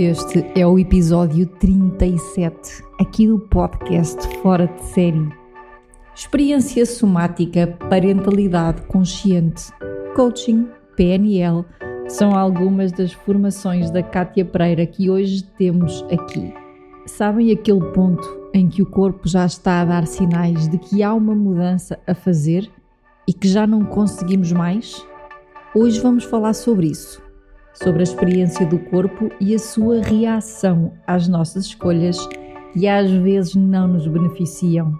Este é o episódio 37 aqui do podcast Fora de Série. Experiência somática, parentalidade consciente, coaching, PNL são algumas das formações da Cátia Pereira que hoje temos aqui. Sabem aquele ponto em que o corpo já está a dar sinais de que há uma mudança a fazer e que já não conseguimos mais? Hoje vamos falar sobre isso sobre a experiência do corpo e a sua reação às nossas escolhas que às vezes não nos beneficiam.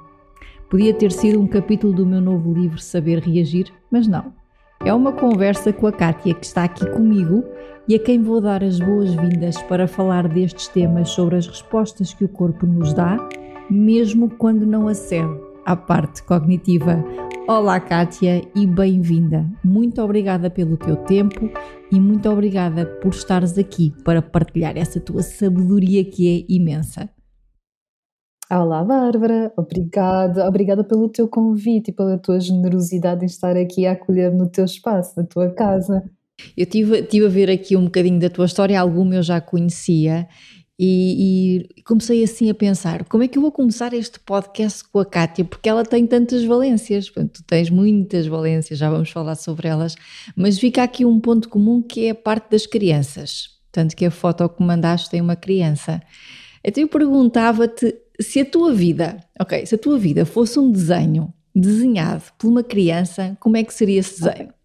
Podia ter sido um capítulo do meu novo livro Saber Reagir, mas não. É uma conversa com a Kátia que está aqui comigo e a quem vou dar as boas-vindas para falar destes temas sobre as respostas que o corpo nos dá, mesmo quando não acede à parte cognitiva. Olá, Kátia, e bem-vinda. Muito obrigada pelo teu tempo e muito obrigada por estares aqui para partilhar essa tua sabedoria que é imensa. Olá, Bárbara, obrigada, obrigada pelo teu convite e pela tua generosidade em estar aqui a acolher no teu espaço, na tua casa. Eu tive, tive a ver aqui um bocadinho da tua história, alguma eu já conhecia, e, e, comecei assim a pensar: como é que eu vou começar este podcast com a Kátia? Porque ela tem tantas valências, tu tens muitas valências, já vamos falar sobre elas, mas fica aqui um ponto comum que é a parte das crianças. Tanto que a foto que mandaste tem uma criança. Então eu perguntava-te se a tua vida, ok, se a tua vida fosse um desenho desenhado por uma criança, como é que seria esse desenho?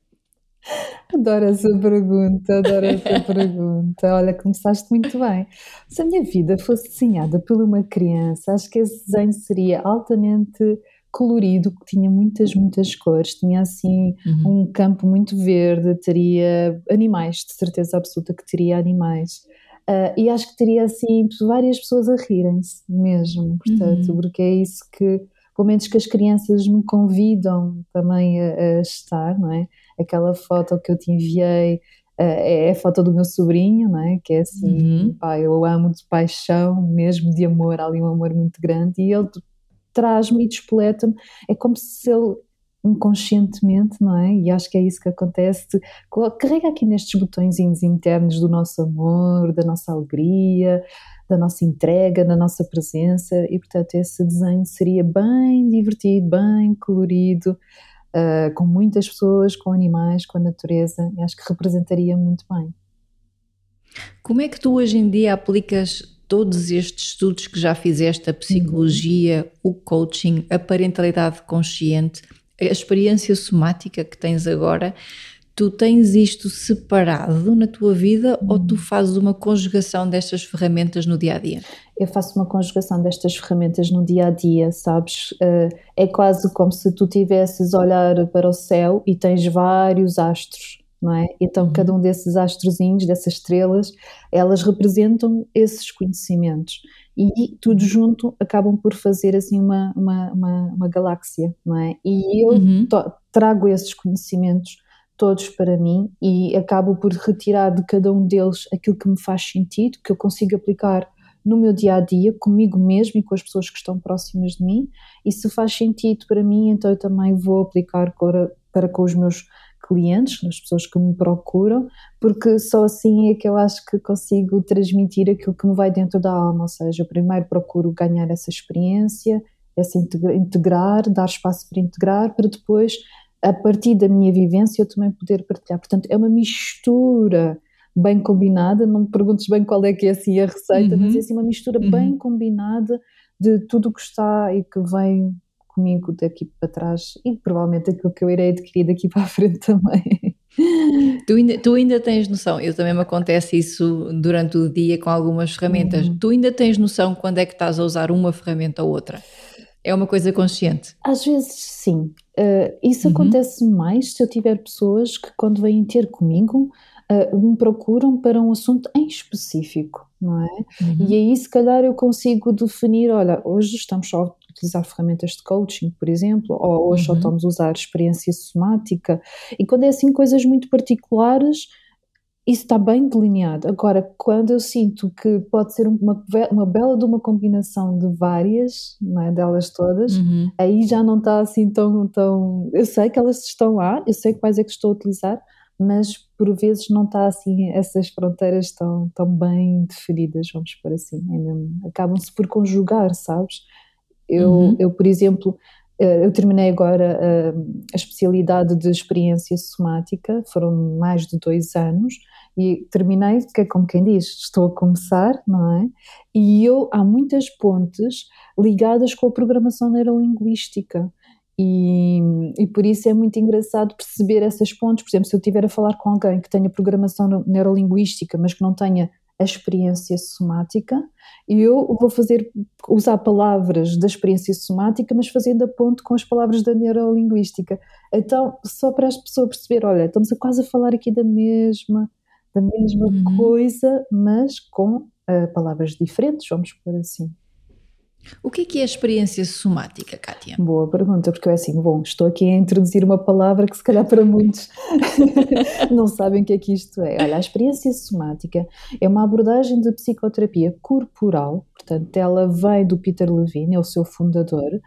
Adoro essa pergunta, adoro essa pergunta. Olha, começaste muito bem. Se a minha vida fosse desenhada por uma criança, acho que esse desenho seria altamente colorido, que tinha muitas, muitas cores, tinha assim uhum. um campo muito verde, teria animais, de certeza absoluta que teria animais. Uh, e acho que teria assim várias pessoas a rirem-se mesmo, portanto, uhum. porque é isso que, pelo menos que as crianças me convidam também a, a estar, não é? Aquela foto que eu te enviei uh, é a foto do meu sobrinho, não é? Que é assim, uhum. pá, eu amo de paixão, mesmo de amor, há ali um amor muito grande, e ele traz-me e despoleta-me, é como se ele inconscientemente, não é? E acho que é isso que acontece. Carrega aqui nestes botõezinhos internos do nosso amor, da nossa alegria, da nossa entrega, da nossa presença, e portanto esse desenho seria bem divertido, bem colorido, uh, com muitas pessoas, com animais, com a natureza, e acho que representaria muito bem. Como é que tu hoje em dia aplicas todos estes estudos que já fizeste, a psicologia, uhum. o coaching, a parentalidade consciente, a experiência somática que tens agora, Tu tens isto separado na tua vida ou tu fazes uma conjugação destas ferramentas no dia a dia? Eu faço uma conjugação destas ferramentas no dia a dia, sabes? Eh, é quase como se tu tivesses a olhar para o céu e tens vários astros, não é? Então, cada uhum. um desses astrozinhos, dessas estrelas, elas representam esses conhecimentos e tudo junto acabam por fazer assim uma, uma, uma, uma galáxia, não é? E eu uhum. trago esses conhecimentos todos para mim e acabo por retirar de cada um deles aquilo que me faz sentido, que eu consigo aplicar no meu dia a dia, comigo mesmo e com as pessoas que estão próximas de mim. E se faz sentido para mim, então eu também vou aplicar para, para com os meus clientes, as pessoas que me procuram, porque só assim é que eu acho que consigo transmitir aquilo que me vai dentro da alma. Ou seja, eu primeiro procuro ganhar essa experiência, essa integrar, dar espaço para integrar, para depois a partir da minha vivência eu também poder partilhar. Portanto, é uma mistura bem combinada, não me perguntes bem qual é que é assim a receita, uhum. mas é assim uma mistura uhum. bem combinada de tudo o que está e que vem comigo daqui para trás e provavelmente aquilo que eu irei adquirir daqui para a frente também. Tu ainda, tu ainda tens noção, eu também me acontece isso durante o dia com algumas ferramentas, uhum. tu ainda tens noção quando é que estás a usar uma ferramenta ou outra? É uma coisa consciente? Às vezes sim. Uh, isso uhum. acontece mais se eu tiver pessoas que, quando vêm ter comigo, uh, me procuram para um assunto em específico, não é? Uhum. E aí, se calhar, eu consigo definir: olha, hoje estamos só a utilizar ferramentas de coaching, por exemplo, ou hoje uhum. só estamos a usar experiência somática. E quando é assim coisas muito particulares isso está bem delineado. Agora, quando eu sinto que pode ser uma, uma bela de uma combinação de várias, não é, delas todas, uhum. aí já não está assim tão, tão. Eu sei que elas estão lá, eu sei quais é que estou a utilizar, mas por vezes não está assim, essas fronteiras tão, tão bem definidas, vamos por assim. É acabam-se por conjugar, sabes? Eu, uhum. eu, por exemplo, eu terminei agora a, a especialidade de experiência somática, foram mais de dois anos, e terminei, que é como quem diz, estou a começar, não é? E eu, há muitas pontes ligadas com a programação neurolinguística. E, e por isso é muito engraçado perceber essas pontes. Por exemplo, se eu estiver a falar com alguém que tenha programação neurolinguística, mas que não tenha a experiência somática, eu vou fazer, usar palavras da experiência somática, mas fazendo a ponte com as palavras da neurolinguística. Então, só para as pessoas perceber, olha, estamos a quase a falar aqui da mesma, da mesma uhum. coisa, mas com uh, palavras diferentes, vamos por assim. O que é, que é a experiência somática, Kátia? Boa pergunta, porque eu é assim, bom, estou aqui a introduzir uma palavra que se calhar para muitos não sabem o que é que isto é. Olha, a experiência somática é uma abordagem de psicoterapia corporal, portanto ela vem do Peter Levine, é o seu fundador, uhum.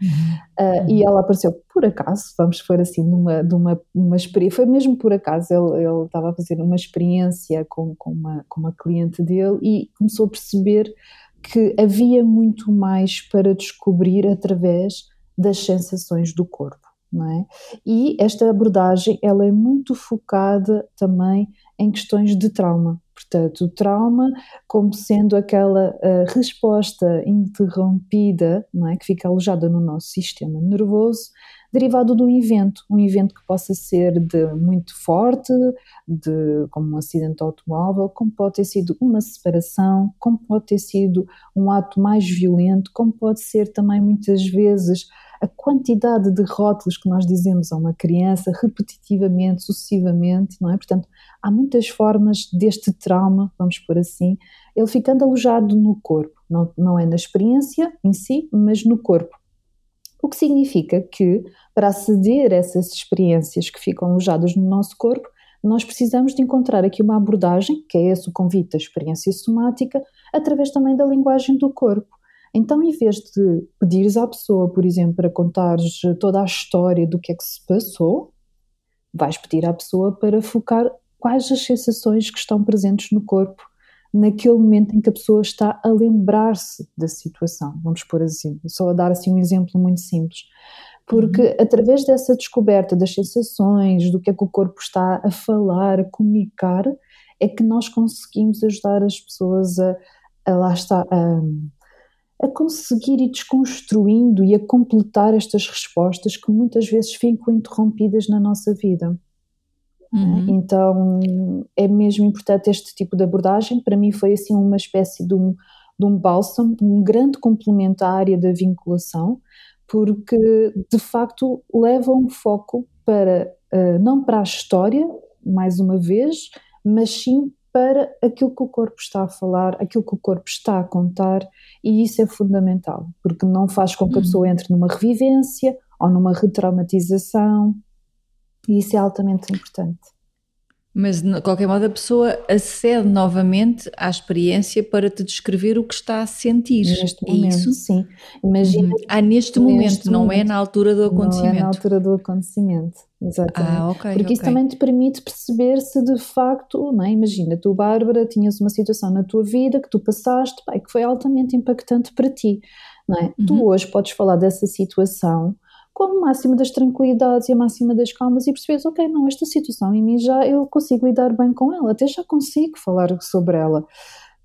uh, e ela apareceu por acaso, vamos for assim, numa, numa uma experiência, foi mesmo por acaso, ele, ele estava a fazer uma experiência com, com, uma, com uma cliente dele e começou a perceber que havia muito mais para descobrir através das sensações do corpo. Não é? E esta abordagem ela é muito focada também em questões de trauma. Portanto, o trauma como sendo aquela uh, resposta interrompida, não é? que fica alojada no nosso sistema nervoso, derivado de um evento, um evento que possa ser de muito forte, de como um acidente automóvel, como pode ter sido uma separação, como pode ter sido um ato mais violento, como pode ser também muitas vezes a quantidade de rótulos que nós dizemos a uma criança repetitivamente, sucessivamente, não é? Portanto, há muitas formas deste trauma, vamos por assim, ele ficando alojado no corpo, não, não é na experiência em si, mas no corpo. O que significa que, para aceder a essas experiências que ficam alojadas no nosso corpo, nós precisamos de encontrar aqui uma abordagem, que é esse o convite da experiência somática, através também da linguagem do corpo. Então, em vez de pedires à pessoa, por exemplo, para contares toda a história do que é que se passou, vais pedir à pessoa para focar quais as sensações que estão presentes no corpo naquele momento em que a pessoa está a lembrar-se da situação, vamos pôr assim, só a dar assim um exemplo muito simples. Porque uhum. através dessa descoberta das sensações, do que é que o corpo está a falar, a comunicar, é que nós conseguimos ajudar as pessoas a, a lá está, a, a conseguir ir desconstruindo e a completar estas respostas que muitas vezes ficam interrompidas na nossa vida. Uhum. Então é mesmo importante este tipo de abordagem. Para mim foi assim uma espécie de um, de um bálsamo, um grande complemento à área da vinculação, porque de facto leva um foco para uh, não para a história, mais uma vez, mas sim para aquilo que o corpo está a falar, aquilo que o corpo está a contar, e isso é fundamental, porque não faz com que a uhum. pessoa entre numa revivência ou numa retraumatização, e isso é altamente importante. Mas, de qualquer modo, a pessoa acede novamente à experiência para te descrever o que está a sentir. Neste é momento, isso? sim. Imagina. Uhum. Ah, neste, neste momento, não é na altura do acontecimento. Não é na altura do acontecimento, exatamente. Ah, ok. Porque okay. isso também te permite perceber se de facto, não é? imagina, tu, Bárbara, tinhas uma situação na tua vida que tu passaste, pai, que foi altamente impactante para ti. Não é? Uhum. Tu hoje podes falar dessa situação com o máximo das tranquilidades e a máxima das calmas e percebes, ok, não, esta situação em mim já eu consigo lidar bem com ela, até já consigo falar sobre ela.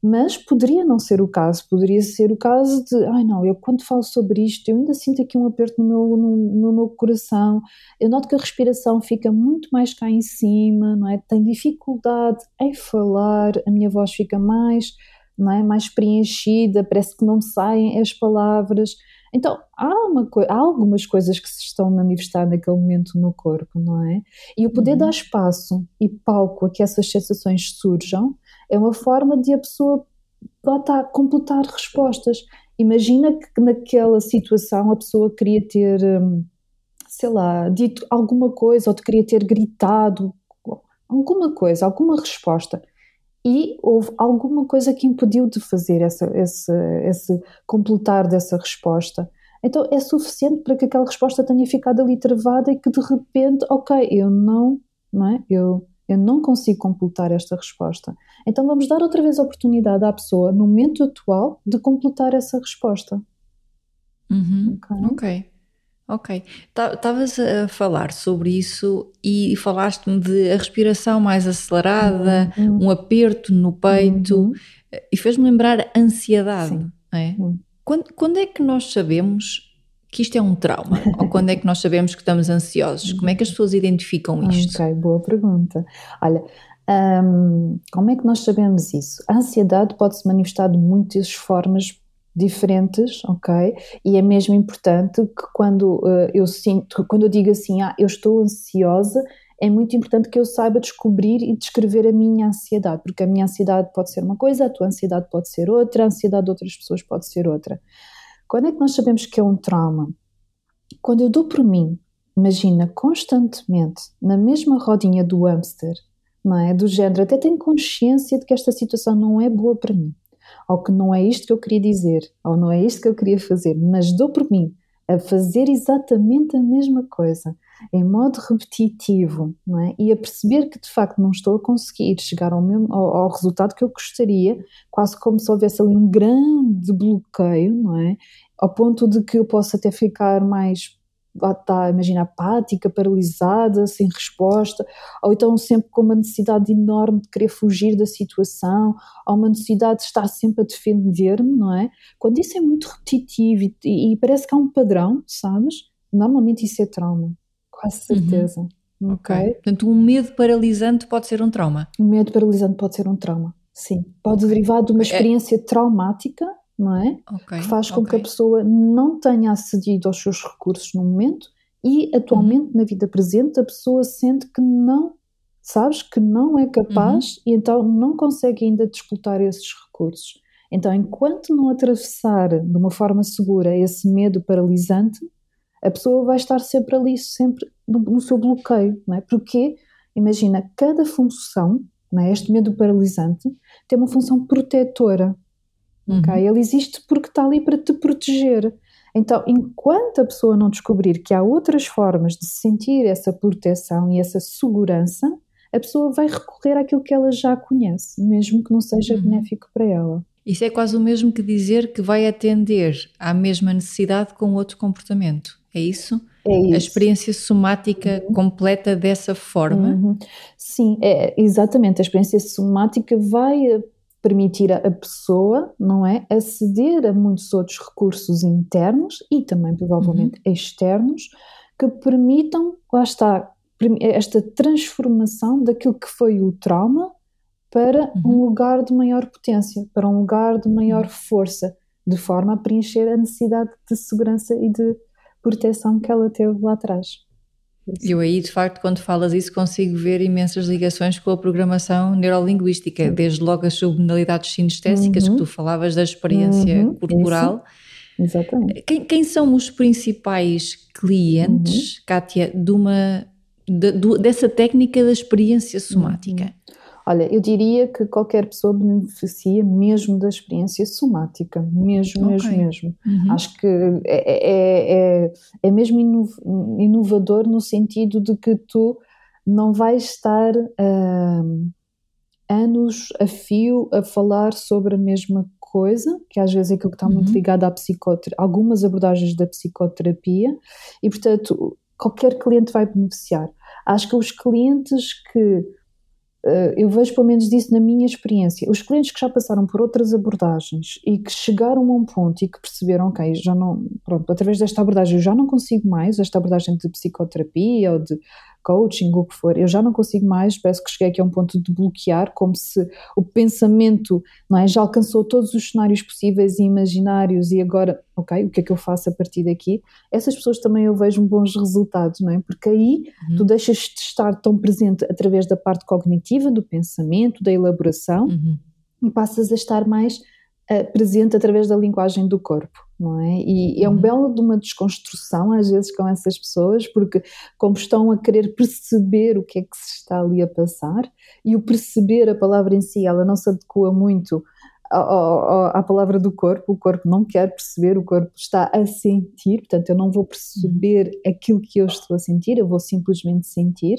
Mas poderia não ser o caso, poderia ser o caso de, ai não, eu quando falo sobre isto, eu ainda sinto aqui um aperto no meu, no, no meu coração, eu noto que a respiração fica muito mais cá em cima, não é? Tenho dificuldade em falar, a minha voz fica mais não é? mais preenchida, parece que não me saem as palavras. Então, há, uma, há algumas coisas que se estão a manifestar naquele momento no corpo, não é? E o poder uhum. dar espaço e palco a que essas sensações surjam é uma forma de a pessoa lá está, completar respostas. Imagina que naquela situação a pessoa queria ter, hum, sei lá, dito alguma coisa ou te queria ter gritado alguma coisa, alguma resposta e houve alguma coisa que impediu de fazer essa, esse, esse completar dessa resposta. Então é suficiente para que aquela resposta tenha ficado ali travada e que de repente, ok, eu não, não é? Eu, eu não consigo completar esta resposta. Então vamos dar outra vez a oportunidade à pessoa, no momento atual, de completar essa resposta. Uhum. Ok. okay. Ok. Estavas a falar sobre isso e falaste-me de a respiração mais acelerada, uhum. um aperto no peito uhum. e fez-me lembrar a ansiedade. É? Uhum. Quando, quando é que nós sabemos que isto é um trauma? Ou quando é que nós sabemos que estamos ansiosos? Como é que as pessoas identificam isto? Ok, boa pergunta. Olha, um, como é que nós sabemos isso? A ansiedade pode se manifestar de muitas formas diferentes, ok? E é mesmo importante que quando uh, eu sinto, quando eu digo assim, ah, eu estou ansiosa, é muito importante que eu saiba descobrir e descrever a minha ansiedade, porque a minha ansiedade pode ser uma coisa, a tua ansiedade pode ser outra, a ansiedade de outras pessoas pode ser outra. Quando é que nós sabemos que é um trauma? Quando eu dou por mim, imagina, constantemente, na mesma rodinha do hamster, não é? Do género, até tenho consciência de que esta situação não é boa para mim ou que não é isto que eu queria dizer, ou não é isto que eu queria fazer, mas dou por mim a fazer exatamente a mesma coisa, em modo repetitivo, é? e a perceber que de facto não estou a conseguir chegar ao, mesmo, ao, ao resultado que eu gostaria, quase como se houvesse ali um grande bloqueio, não é? Ao ponto de que eu possa até ficar mais está, imagina, apática, paralisada, sem resposta, ou então sempre com uma necessidade enorme de querer fugir da situação, ou uma necessidade de estar sempre a defender-me, não é? Quando isso é muito repetitivo e, e, parece que há um padrão, sabes? Normalmente isso é trauma, quase uhum. certeza. Uhum. Ok. Portanto, um medo paralisante pode ser um trauma. Um medo paralisante pode ser um trauma, sim. Pode derivar de uma é experiência é... traumática não é? Okay, que faz com okay. que a pessoa não tenha acedido aos seus recursos no momento e atualmente uhum. na vida presente a pessoa sente que não, sabes, que não é capaz uhum. e então não consegue ainda disputar esses recursos. Então, enquanto não atravessar de uma forma segura esse medo paralisante, a pessoa vai estar sempre ali, sempre no, no seu bloqueio, não é? Porque, imagina, cada função, não é? este medo paralisante, tem uma função protetora. Uhum. Okay? Ele existe porque está ali para te proteger. Então, enquanto a pessoa não descobrir que há outras formas de sentir essa proteção e essa segurança, a pessoa vai recorrer àquilo que ela já conhece, mesmo que não seja uhum. benéfico para ela. Isso é quase o mesmo que dizer que vai atender à mesma necessidade com outro comportamento. É isso? É isso. A experiência somática uhum. completa dessa forma? Uhum. Sim, é, exatamente. A experiência somática vai permitir a pessoa, não é, aceder a muitos outros recursos internos e também provavelmente uhum. externos que permitam, lá está, esta transformação daquilo que foi o trauma para uhum. um lugar de maior potência, para um lugar de maior uhum. força, de forma a preencher a necessidade de segurança e de proteção que ela teve lá atrás. Eu aí, de facto, quando falas isso, consigo ver imensas ligações com a programação neurolinguística, desde logo as subnalidades sinestésicas uhum. que tu falavas da experiência uhum. corporal. Isso. Exatamente. Quem, quem, são os principais clientes, uhum. Kátia, de uma, de, de, dessa técnica da experiência somática? Olha, eu diria que qualquer pessoa beneficia mesmo da experiência somática, mesmo, okay. mesmo, mesmo. Uhum. Acho que é, é, é, é mesmo inovador no sentido de que tu não vais estar uh, anos a fio a falar sobre a mesma coisa, que às vezes é aquilo que está uhum. muito ligado à psicoterapia, algumas abordagens da psicoterapia, e portanto qualquer cliente vai beneficiar. Acho que os clientes que eu vejo pelo menos disso na minha experiência. Os clientes que já passaram por outras abordagens e que chegaram a um ponto e que perceberam, ok, já não, pronto, através desta abordagem eu já não consigo mais, esta abordagem de psicoterapia ou de coaching, o que for, eu já não consigo mais, parece que cheguei aqui a um ponto de bloquear, como se o pensamento não é, já alcançou todos os cenários possíveis e imaginários e agora, ok, o que é que eu faço a partir daqui? Essas pessoas também eu vejo bons resultados, não é? Porque aí uhum. tu deixas de estar tão presente através da parte cognitiva, do pensamento, da elaboração uhum. e passas a estar mais uh, presente através da linguagem do corpo é? E é um uhum. belo de uma desconstrução às vezes com essas pessoas, porque como estão a querer perceber o que é que se está ali a passar, e o perceber a palavra em si, ela não se adequa muito à, à palavra do corpo, o corpo não quer perceber, o corpo está a sentir, portanto eu não vou perceber uhum. aquilo que eu estou a sentir, eu vou simplesmente sentir,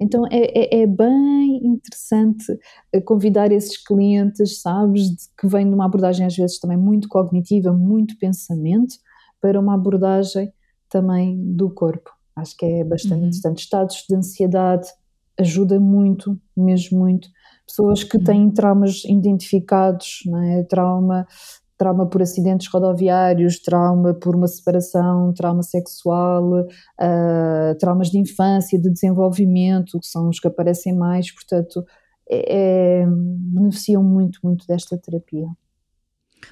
então é, é, é, bem interessante eh, convidar esses clientes, sabes, que vêm de uma abordagem às vezes também muito cognitiva, muito pensamento, para uma abordagem também do corpo. Acho que é bastante uhum. interessante. Estados de ansiedade ajuda muito, mesmo muito. Pessoas que uhum. têm traumas identificados, não é? trauma trauma por acidentes rodoviários, trauma por uma separação, trauma sexual, uh, traumas de infância, de desenvolvimento, que são os que aparecem mais, portanto, é, é, beneficiam muito, muito desta terapia.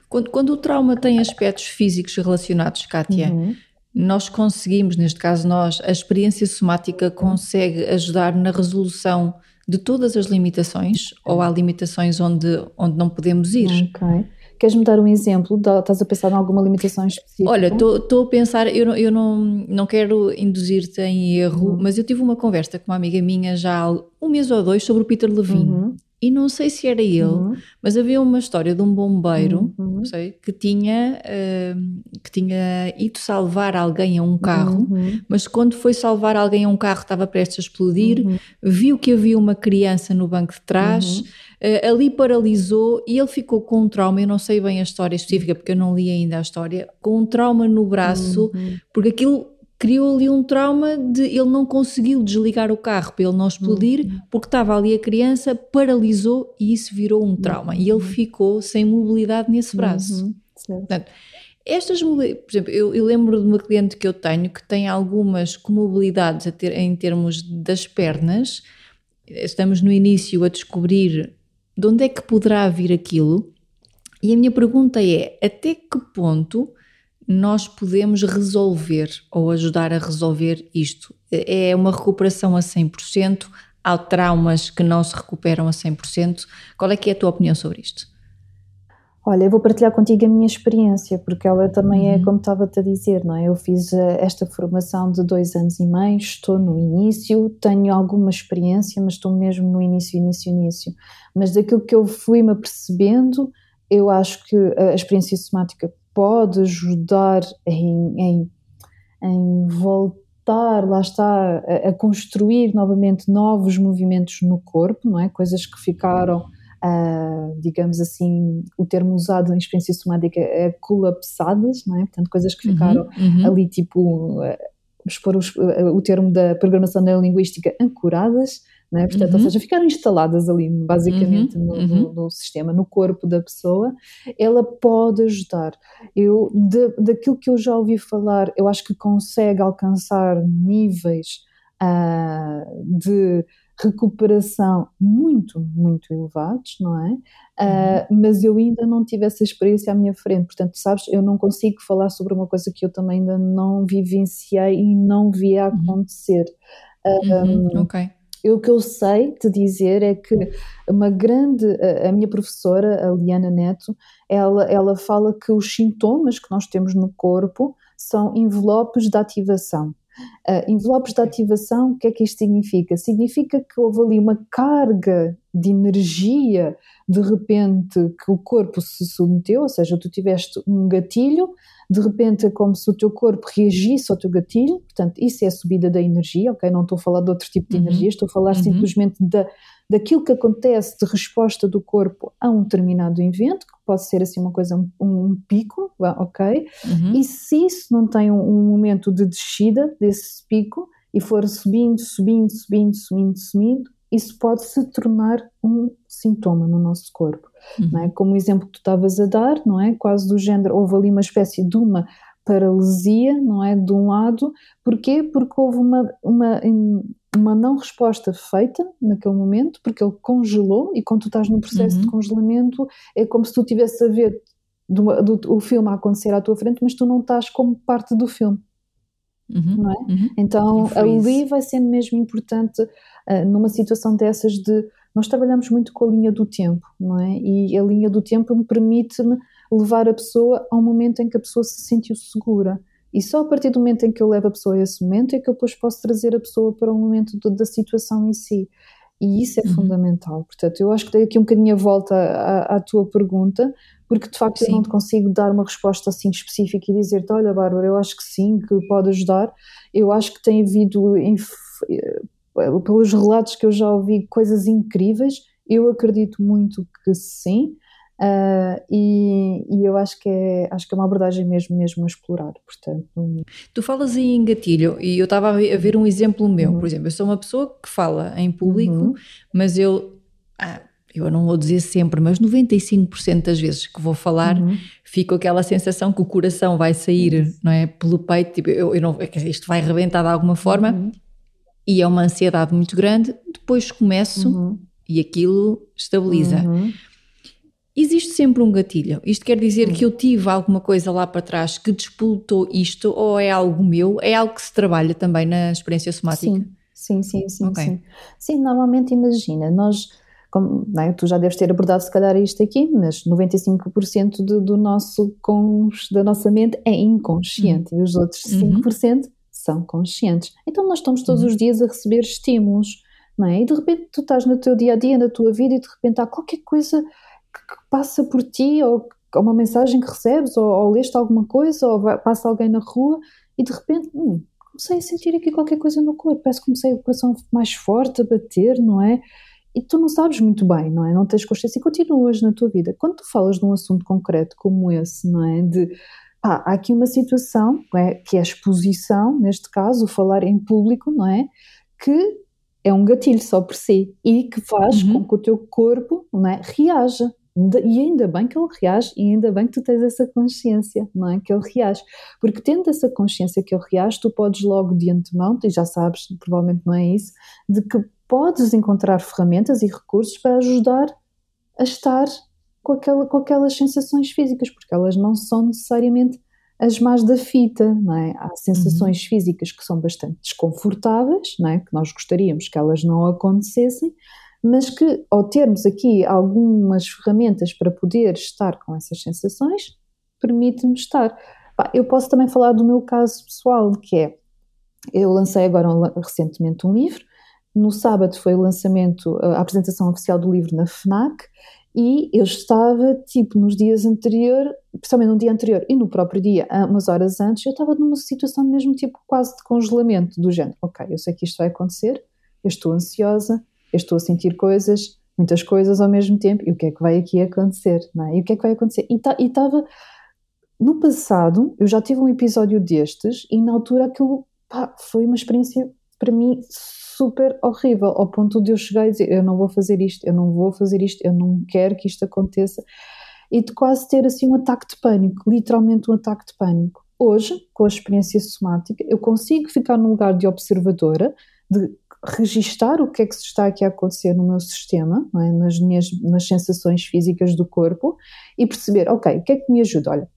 Quando, quando, o trauma tem aspectos físicos relacionados, Kátia, uhum. nós conseguimos, neste caso nós, a experiência somática consegue ajudar na resolução de todas as limitações ou há limitações onde, onde não podemos ir? Ok. Queres-me dar um exemplo? Estás a pensar em alguma limitação específica? Olha, estou a pensar, eu, não, eu não, não quero induzir-te em erro, uhum. mas eu tive uma conversa com uma amiga minha já há um mês ou dois sobre o Peter Levine. Uhum. E não sei se era ele, uhum. mas havia uma história de um bombeiro uhum. sei, que, tinha, uh, que tinha ido salvar alguém a um carro, uhum. mas quando foi salvar alguém a um carro estava prestes a explodir, uhum. viu que havia uma criança no banco de trás, uh, ali paralisou e ele ficou com um trauma. Eu não sei bem a história específica porque eu não li ainda a história, com um trauma no braço, uhum. porque aquilo criou ali um trauma de ele não conseguiu desligar o carro para ele não explodir uhum. porque estava ali a criança, paralisou e isso virou um trauma uhum. e ele ficou sem mobilidade nesse braço. Uhum. Portanto, estas, por exemplo, eu, eu, lembro de uma cliente que eu tenho que tem algumas comobilidades ter, em termos das pernas. Estamos no início a descobrir de onde é que poderá vir aquilo. E a minha pergunta é: até que ponto nós podemos resolver ou ajudar a resolver isto. É uma recuperação a 100%, há traumas que não se recuperam a 100%. Qual é que é a tua opinião sobre isto? Olha, eu vou partilhar contigo a minha experiência, porque ela também é uhum. como estava-te a dizer, não é? Eu fiz eh, esta formação de dois anos e meio, estou no início, tenho alguma experiência, mas estou mesmo no início, início, início. Mas daquilo que eu fui-me apercebendo, eu acho que a experiência somática pode ajudar em, em, em voltar, lá está, a, a, construir novamente novos movimentos no corpo, não é? Coisas que ficaram, uh, digamos assim, o termo usado em experiência somática é colapsadas, não é? Portanto, coisas que uhum, ficaram uhum, uhum. ali, tipo, uh, expor os, uh, o termo da programação neurolinguística ancoradas, né? Portanto, uhum. ou seja, ficaram instaladas ali basicamente uhum. No, no, uhum. no, sistema, no corpo da pessoa, ela pode ajudar. Eu, de, daquilo que eu já ouvi falar, eu acho que consegue alcançar níveis uh, de recuperação muito, muito elevados, não é? Uh, mas eu ainda não tive essa experiência à minha frente, portanto, sabes, eu não consigo falar sobre uma coisa que eu também ainda não vivenciei e não vi a uhum. acontecer. Uhum, ok. Eu, o que eu sei te dizer é que uma grande, a, minha professora, a Liana Neto, ela, ela fala que os sintomas que nós temos no corpo são envelopes de ativação. Uh, envelopes de ativação, o que é que isto significa? Significa que houve ali uma carga de energia, de repente, que o corpo se submeteu, ou seja, tu tiveste um gatilho, de repente é como se o teu corpo reagisse ao teu gatilho, portanto, isso é a subida da energia, ok? Não estou a falar de outro tipo de uhum. energia, estou a falar uhum. simplesmente da, daquilo que acontece de resposta do corpo a um determinado evento, pode ser assim uma coisa, um, um pico, ok? Uhum. E se isso não tem um, um momento de descida desse pico e for subindo, subindo, subindo, subindo, subindo, isso pode se tornar um sintoma no nosso corpo. Uhum. Não é? Como o exemplo que tu estavas a dar, não é? Quase do género, houve ali uma espécie de uma paralisia, não é? De um lado, porquê? Porque houve uma, uma uma não resposta feita naquele momento, porque ele congelou, e quando tu estás no processo uhum. de congelamento, é como se tu estivesse a ver do, do, o filme a acontecer à tua frente, mas tu não estás como parte do filme. Uhum, não é? Uhum. Então ali vai ser mesmo importante uh, numa situação dessas de nós trabalhamos muito com a linha do tempo, não é? E a linha do tempo me permite-me levar a pessoa a um momento em que a pessoa se sentiu segura. E só a partir do momento em que eu levo a pessoa a esse momento é que eu depois posso trazer a pessoa para o momento do, da situação em si. E isso é uhum. fundamental. Portanto, eu acho que dei aqui um bocadinho a volta à, à tua pergunta, porque de facto sim. eu não te consigo dar uma resposta assim específica e dizer-te: olha, Bárbara, eu acho que sim, que pode ajudar. Eu acho que tem havido, eh, pelos relatos que eu já ouvi, coisas incríveis. Eu acredito muito que sim. Uh, e, e, eu acho que, é, acho que é uma abordagem mesmo, mesmo a explorar, portanto... Tu falas em gatilho e eu estava a ver um exemplo meu, uhum. por exemplo, eu sou uma pessoa que fala em público, uhum. mas eu, ah, eu não vou dizer sempre, mas 95% das vezes que vou falar, uhum. fico aquela sensação que o coração vai sair, não é, pelo peito, tipo, eu, eu não, isto vai rebentar de alguma forma, uhum. e é uma ansiedade muito grande, depois começo uhum. e aquilo estabiliza. Uhum. Existe sempre um gatilho. Isto quer dizer que eu tive alguma coisa lá para trás que despoltou isto, ou é algo meu? É algo que se trabalha também na experiência somática? Sim, sim, sim. Sim, okay. sim. sim normalmente imagina, nós. Como, é? tu já deves ter abordado se calhar isto aqui, mas 95% do, do nosso, da nossa mente é inconsciente uhum. e os outros 5% uhum. são conscientes. Então nós estamos todos uhum. os dias a receber estímulos, não é? E de repente tu estás no teu dia a dia, na tua vida, e de repente há qualquer coisa que passa por ti, ou, uma mensagem que recebes, ou, ou leste alguma coisa, ou vai, passa alguém na rua e de repente hum, comecei a sentir aqui qualquer coisa no corpo, parece que comecei o coração mais forte a bater, não é? E tu não sabes muito bem, não é? Não tens consciência e continuas na tua vida. Quando tu falas de um assunto concreto como esse, não é? De pá, há aqui uma situação, é? que é a exposição, neste caso, o falar em público, não é? Que é um gatilho só por si e que faz uhum. com que o teu corpo não é, reaja. E ainda bem que ele reage, e ainda bem que tu tens essa consciência, não é? Que ele reage. Porque tendo essa consciência que ele reage, tu podes logo de antemão, e já sabes, provavelmente não é isso, de que podes encontrar ferramentas e recursos para ajudar a estar com, aquela, com aquelas sensações físicas, porque elas não são necessariamente as más da fita, não é? Há sensações uhum. físicas que são bastante desconfortáveis, não é? Que nós gostaríamos que elas não acontecessem, mas que ao termos aqui algumas ferramentas para poder estar com essas sensações, permite-me estar. Eu posso também falar do meu caso pessoal, que é, eu lancei agora recentemente um livro, no sábado foi o lançamento, a apresentação oficial do livro na FNAC, e eu estava, tipo, nos dias anteriores, principalmente no dia anterior e no próprio dia, umas horas antes, eu estava numa situação mesmo, tipo, quase de congelamento, do género, ok, eu sei que isto vai acontecer, eu estou ansiosa, eu estou a sentir coisas, muitas coisas ao mesmo tempo, e o que é que vai aqui acontecer, não é? E o que é que vai acontecer? E tá, estava, no passado, eu já tive um episódio destes, e na altura aquilo, pá, foi uma experiência, para mim, super horrível, ao ponto de eu chegar e dizer, eu não vou fazer isto, eu não vou fazer isto, eu não quero que isto aconteça, e de quase ter assim um ataque de pânico, literalmente um ataque de pânico. Hoje, com a experiência somática, eu consigo ficar num lugar de observadora, de registar o que é que se está aqui a acontecer no meu sistema, é? nas minhas nas sensações físicas do corpo, e perceber, ok, o que é que me ajuda? Olha,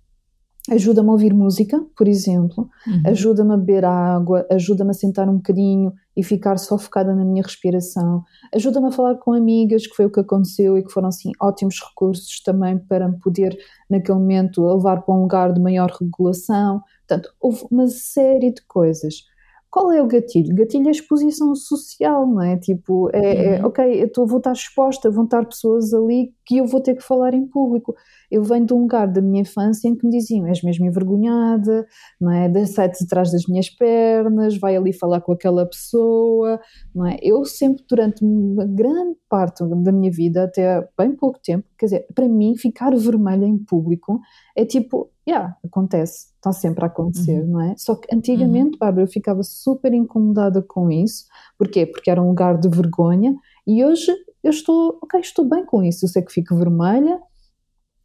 ajuda-me a ouvir música, por exemplo, uhum. ajuda-me a beber água, ajuda-me a sentar um bocadinho e ficar só focada na minha respiração, ajuda-me a falar com amigas, que foi o que aconteceu e que foram assim ótimos recursos também para me poder naquele momento levar para um lugar de maior regulação. Portanto, houve uma série de coisas. Qual é o gatilho? Gatilho é a exposição social, não é? Tipo, é, é uhum. ok, eu tô, vou estar exposta, vão estar pessoas ali que eu vou ter que falar em público. Eu venho de um lugar da minha infância em que me diziam: és mesmo envergonhada, não é? Sai-te atrás das minhas pernas, vai ali falar com aquela pessoa, não é? Eu sempre, durante uma grande parte da minha vida, até bem pouco tempo, quer dizer, para mim, ficar vermelha em público é tipo, yeah, acontece, está sempre a acontecer, uhum. não é? Só que antigamente, uhum. Bárbara, eu ficava super incomodada com isso. Porquê? Porque era um lugar de vergonha e hoje eu estou, ok, estou bem com isso. Eu sei que fico vermelha,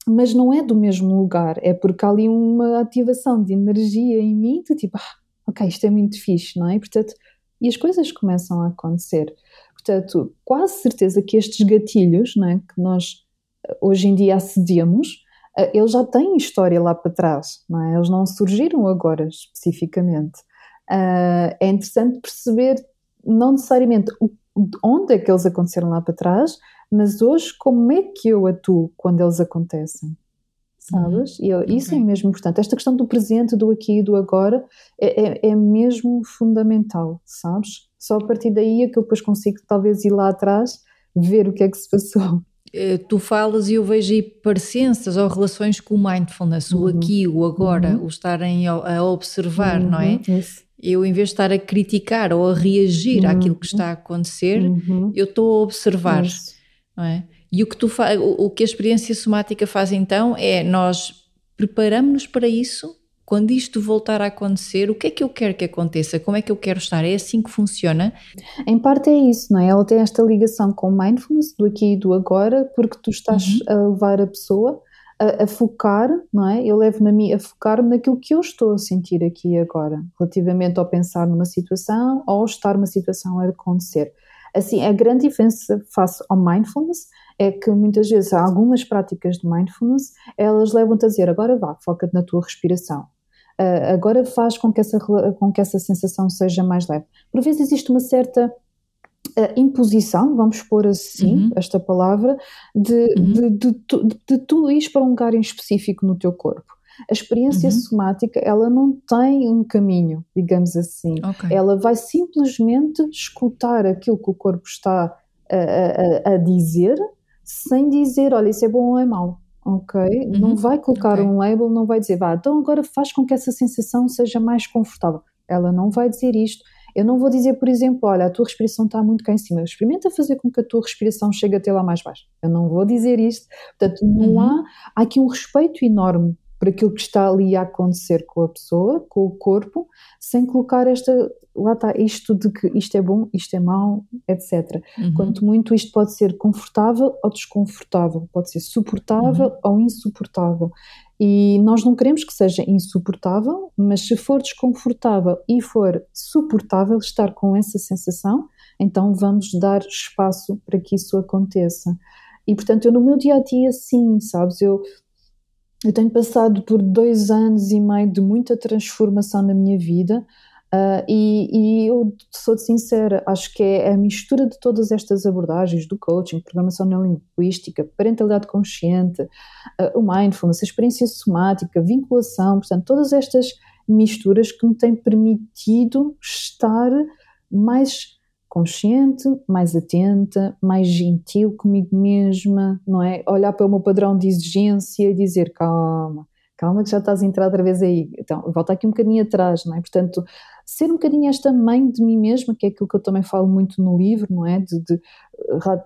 mas não é do mesmo lugar, é porque há ali uma ativação de energia em mim, de tipo, ah, ok, isto é muito fixe, não é? Portanto, e as coisas começam a acontecer. Portanto, quase certeza que estes gatilhos né, que nós hoje em dia acedemos, eh, eles já têm história lá para trás, não é? eles não surgiram agora especificamente. Uh, é interessante perceber, não necessariamente onde é que eles aconteceram lá para trás, mas hoje como é que eu atuo quando eles acontecem sabes? Uhum. E eu, isso é mesmo importante. Esta questão do presente, do aqui e do agora é, é, é, mesmo fundamental, sabes? Só a partir daí é que eu depois consigo talvez ir lá atrás ver o que é que se passou. Eh, tu falas e eu vejo aí parecenças ou relações com o mindfulness, uhum. o aqui, o agora, uhum. o estarem a observar, não é? Uhum. Isso. Eu, em vez de estar a criticar ou a reagir àquilo que está a acontecer, uhum. eu estou a observar, Isso. não é? E o que, tu o, o que a experiência somática faz então é nós preparamos-nos para isso. Quando isto voltar a acontecer, o que é que eu quero que aconteça? Como é que eu quero estar? É assim que funciona? Em parte é isso, não é? Ela tem esta ligação com o mindfulness, do aqui e do agora, porque tu estás uhum. a levar a pessoa a, a, focar, não é? Eu levo-me a mim a focar-me naquilo que eu estou a sentir aqui e agora, relativamente ao pensar numa situação ou estar uma situação a acontecer. Assim, a grande diferença face ao mindfulness é que muitas vezes algumas práticas de mindfulness, elas levam-te a dizer, agora vá, foca-te na tua respiração. Uh, agora faz com que, essa, com que essa sensação seja mais leve. Por vezes existe uma certa uh, imposição, vamos pôr assim uhum. esta palavra, de, uhum. de, de, de, de tu ires para um lugar em específico no teu corpo. A experiência uhum. somática, ela não tem um caminho, digamos assim. Okay. Ela vai simplesmente escutar aquilo que o corpo está a, a, a dizer sem dizer, olha, isso é bom ou é mau. Ok? Uhum. Não vai colocar okay. um label, não vai dizer, vá, então agora faz com que essa sensação seja mais confortável. Ela não vai dizer isto. Eu não vou dizer, por exemplo, olha, a tua respiração está muito cá em cima. Experimenta fazer com que a tua respiração chegue até lá mais baixo. Eu não vou dizer isto. Portanto, não uhum. há, há aqui um respeito enorme por aquilo que está ali a acontecer com a pessoa, com o corpo, sem colocar esta, lá está, isto de que isto é bom, isto é mau, etc. Uhum. Quanto muito isto pode ser confortável ou desconfortável, pode ser suportável uhum. ou insuportável. E nós não queremos que seja insuportável, mas se for desconfortável e for suportável estar com essa sensação, então vamos dar espaço para que isso aconteça. E portanto, eu no meu dia a dia, sim, sabes, eu eu tenho passado por dois anos e meio de muita transformação na minha vida uh, e, e, eu sou sincera, acho que é a mistura de todas estas abordagens do coaching, programação neurolinguística, parentalidade consciente, uh, o mindfulness, a experiência somática, vinculação, portanto, todas estas misturas que me têm permitido estar mais consciente, mais atenta, mais gentil comigo mesma, não é? Olhar para o meu padrão de exigência e dizer calma, calma que já estás a entrar outra vez aí. Então, volta aqui um bocadinho atrás, não é? Portanto, ser um bocadinho esta mãe de mim mesma, que é aquilo que eu também falo muito no livro, não é? De, de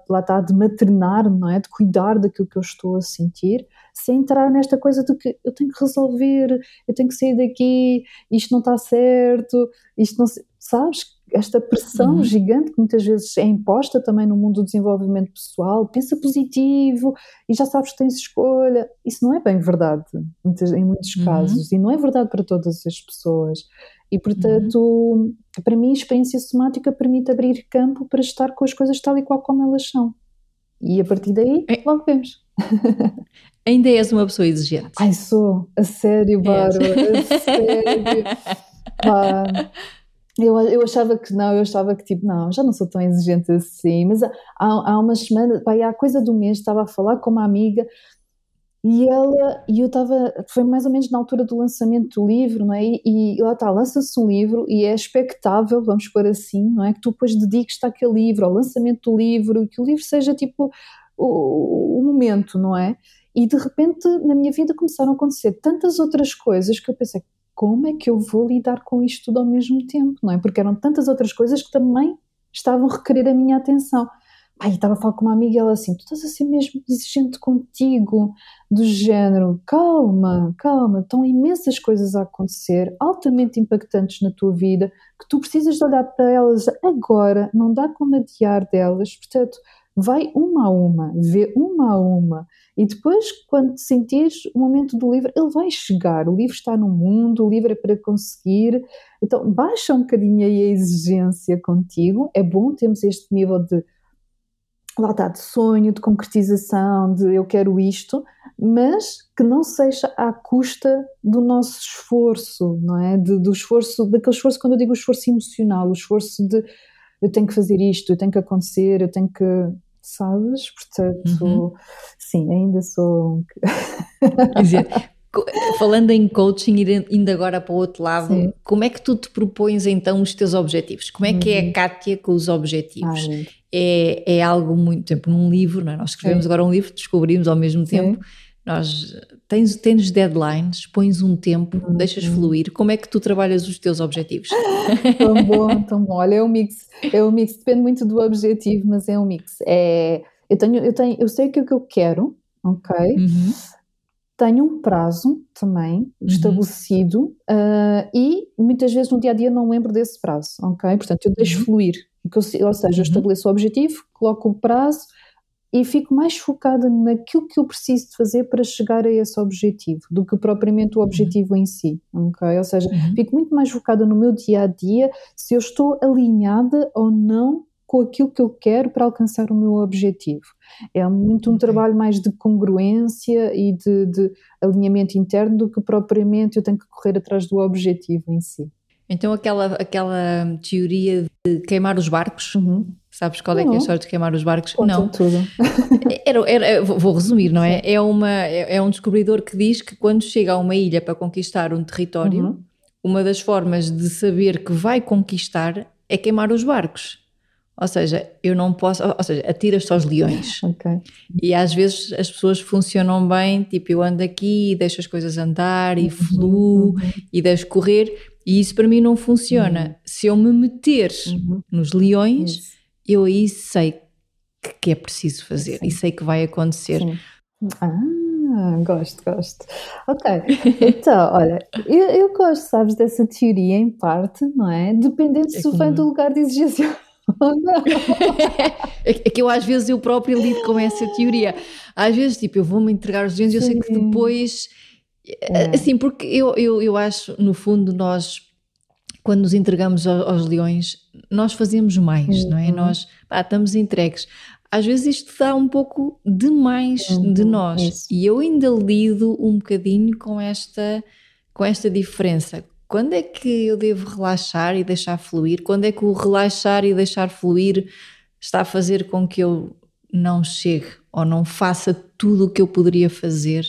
lá está, de maternar, não é? De cuidar daquilo que eu estou a sentir, sem entrar nesta coisa de que eu tenho que resolver, eu tenho que sair daqui, isto não está certo, isto não... Sabes? Esta pressão uhum. gigante que muitas vezes é imposta também no mundo do desenvolvimento pessoal, pensa positivo e já sabes que tens escolha. Isso não é bem verdade em muitos uhum. casos e não é verdade para todas as pessoas. E portanto, uhum. para mim, a experiência somática permite abrir campo para estar com as coisas tal e qual como elas são. E a partir daí, é. logo vemos. Ainda és uma pessoa exigente. Ai, sou, a sério, Bárbara, a sério. Eu, eu achava que não, eu achava que tipo, não, já não sou tão exigente assim, mas há, há umas semanas, pai, há coisa do mês, estava a falar com uma amiga e ela, e eu estava, foi mais ou menos na altura do lançamento do livro, não é? E, e lá está, lança-se um livro e é expectável, vamos pôr assim, não é? Que tu depois dediques-te àquele livro, ao lançamento do livro, que o livro seja tipo o, o momento, não é? E de repente na minha vida começaram a acontecer tantas outras coisas que eu pensei, como é que eu vou lidar com isto tudo ao mesmo tempo, não é? Porque eram tantas outras coisas que também estavam a requerer a minha atenção. Ai, estava a falar com uma amiga e ela assim, tu estás a ser mesmo exigente contigo, do género, calma, calma, estão imensas coisas a acontecer, altamente impactantes na tua vida, que tu precisas de olhar para elas agora, não dá como adiar delas, portanto, vai uma a uma, vê uma a uma, e depois, quando sentires o momento do livro, ele vai chegar. O livro está no mundo, o livro é para conseguir. Então, baixa um bocadinho aí a exigência contigo. É bom termos este nível de lá está, de sonho, de concretização, de eu quero isto, mas que não seja à custa do nosso esforço, não é? De, do esforço, daquele esforço, quando eu digo esforço emocional, o esforço de eu tenho que fazer isto, eu tenho que acontecer, eu tenho que, sabes? Portanto, uhum. sim, ainda sou. Quer dizer, falando em coaching, indo agora para o outro lado, sim. como é que tu te propões então os teus objetivos? Como é que é a uhum. Kátia com os objetivos? É, é algo muito tempo num livro, não é? nós escrevemos agora um livro, descobrimos ao mesmo sim. Nós tens, tens deadlines, pões um tempo, uhum. deixas fluir. Como é que tu trabalhas os teus objetivos? tão bom, tão bom. Olha, é um mix. É um mix, depende muito do objetivo, mas é um mix. É, eu tenho, eu tenho, eu sei o que é que eu quero, ok? Uhum. Tenho um prazo também uhum. estabelecido uh, e muitas vezes no dia a dia não lembro desse prazo, ok? Portanto, eu deixo uhum. fluir. ou seja, eu uhum. estabeleço o objetivo, coloco o prazo e fico mais focada naquilo que eu preciso de fazer para chegar a esse objetivo do que propriamente o uhum. objetivo uhum. em si, ok? Ou seja, uhum. fico muito mais focada no meu dia a dia se eu estou alinhada ou não com aquilo que eu quero para alcançar o meu objetivo. É muito um okay. trabalho mais de congruência e de, de, alinhamento interno do que propriamente eu tenho que correr atrás do objetivo em si. Então aquela, aquela teoria de queimar os barcos, uhum. Sabes qual é que é a história de queimar os barcos? Conta não. tudo. Era, era, vou resumir, não é? É, uma, é, é, um descobridor que diz que quando chega a uma ilha para conquistar um território, uhum. uma das formas de saber que vai conquistar é queimar os barcos. Ou seja, eu não posso, ou seja, atiras-te aos leões. Okay. E às vezes as pessoas funcionam bem, tipo, eu ando aqui e deixo as coisas andar e uhum. fluo uhum. e deixo correr, e isso para mim não funciona. Uhum. Se eu me meter uhum. nos leões, isso eu aí sei que, que é preciso fazer Sim. e sei que vai acontecer. Sim. Ah, gosto, gosto. Ok, então, olha, eu, eu gosto, sabes, dessa teoria em parte, não é? Dependendo é se como... vem do lugar de exigência é que eu às vezes eu próprio lido com essa teoria. Às vezes, tipo, eu vou-me entregar os e eu sei que depois. É. Assim, porque eu, eu, eu acho, no fundo, nós quando nos entregamos aos leões, nós fazemos mais, uhum. não é? Uhum. Nós pá, estamos entregues. Às vezes isto dá um pouco demais uhum. de nós. Isso. E eu ainda lido um bocadinho com esta, com esta diferença. Quando é que eu devo relaxar e deixar fluir? Quando é que o relaxar e deixar fluir está a fazer com que eu não chegue ou não faça tudo o que eu poderia fazer?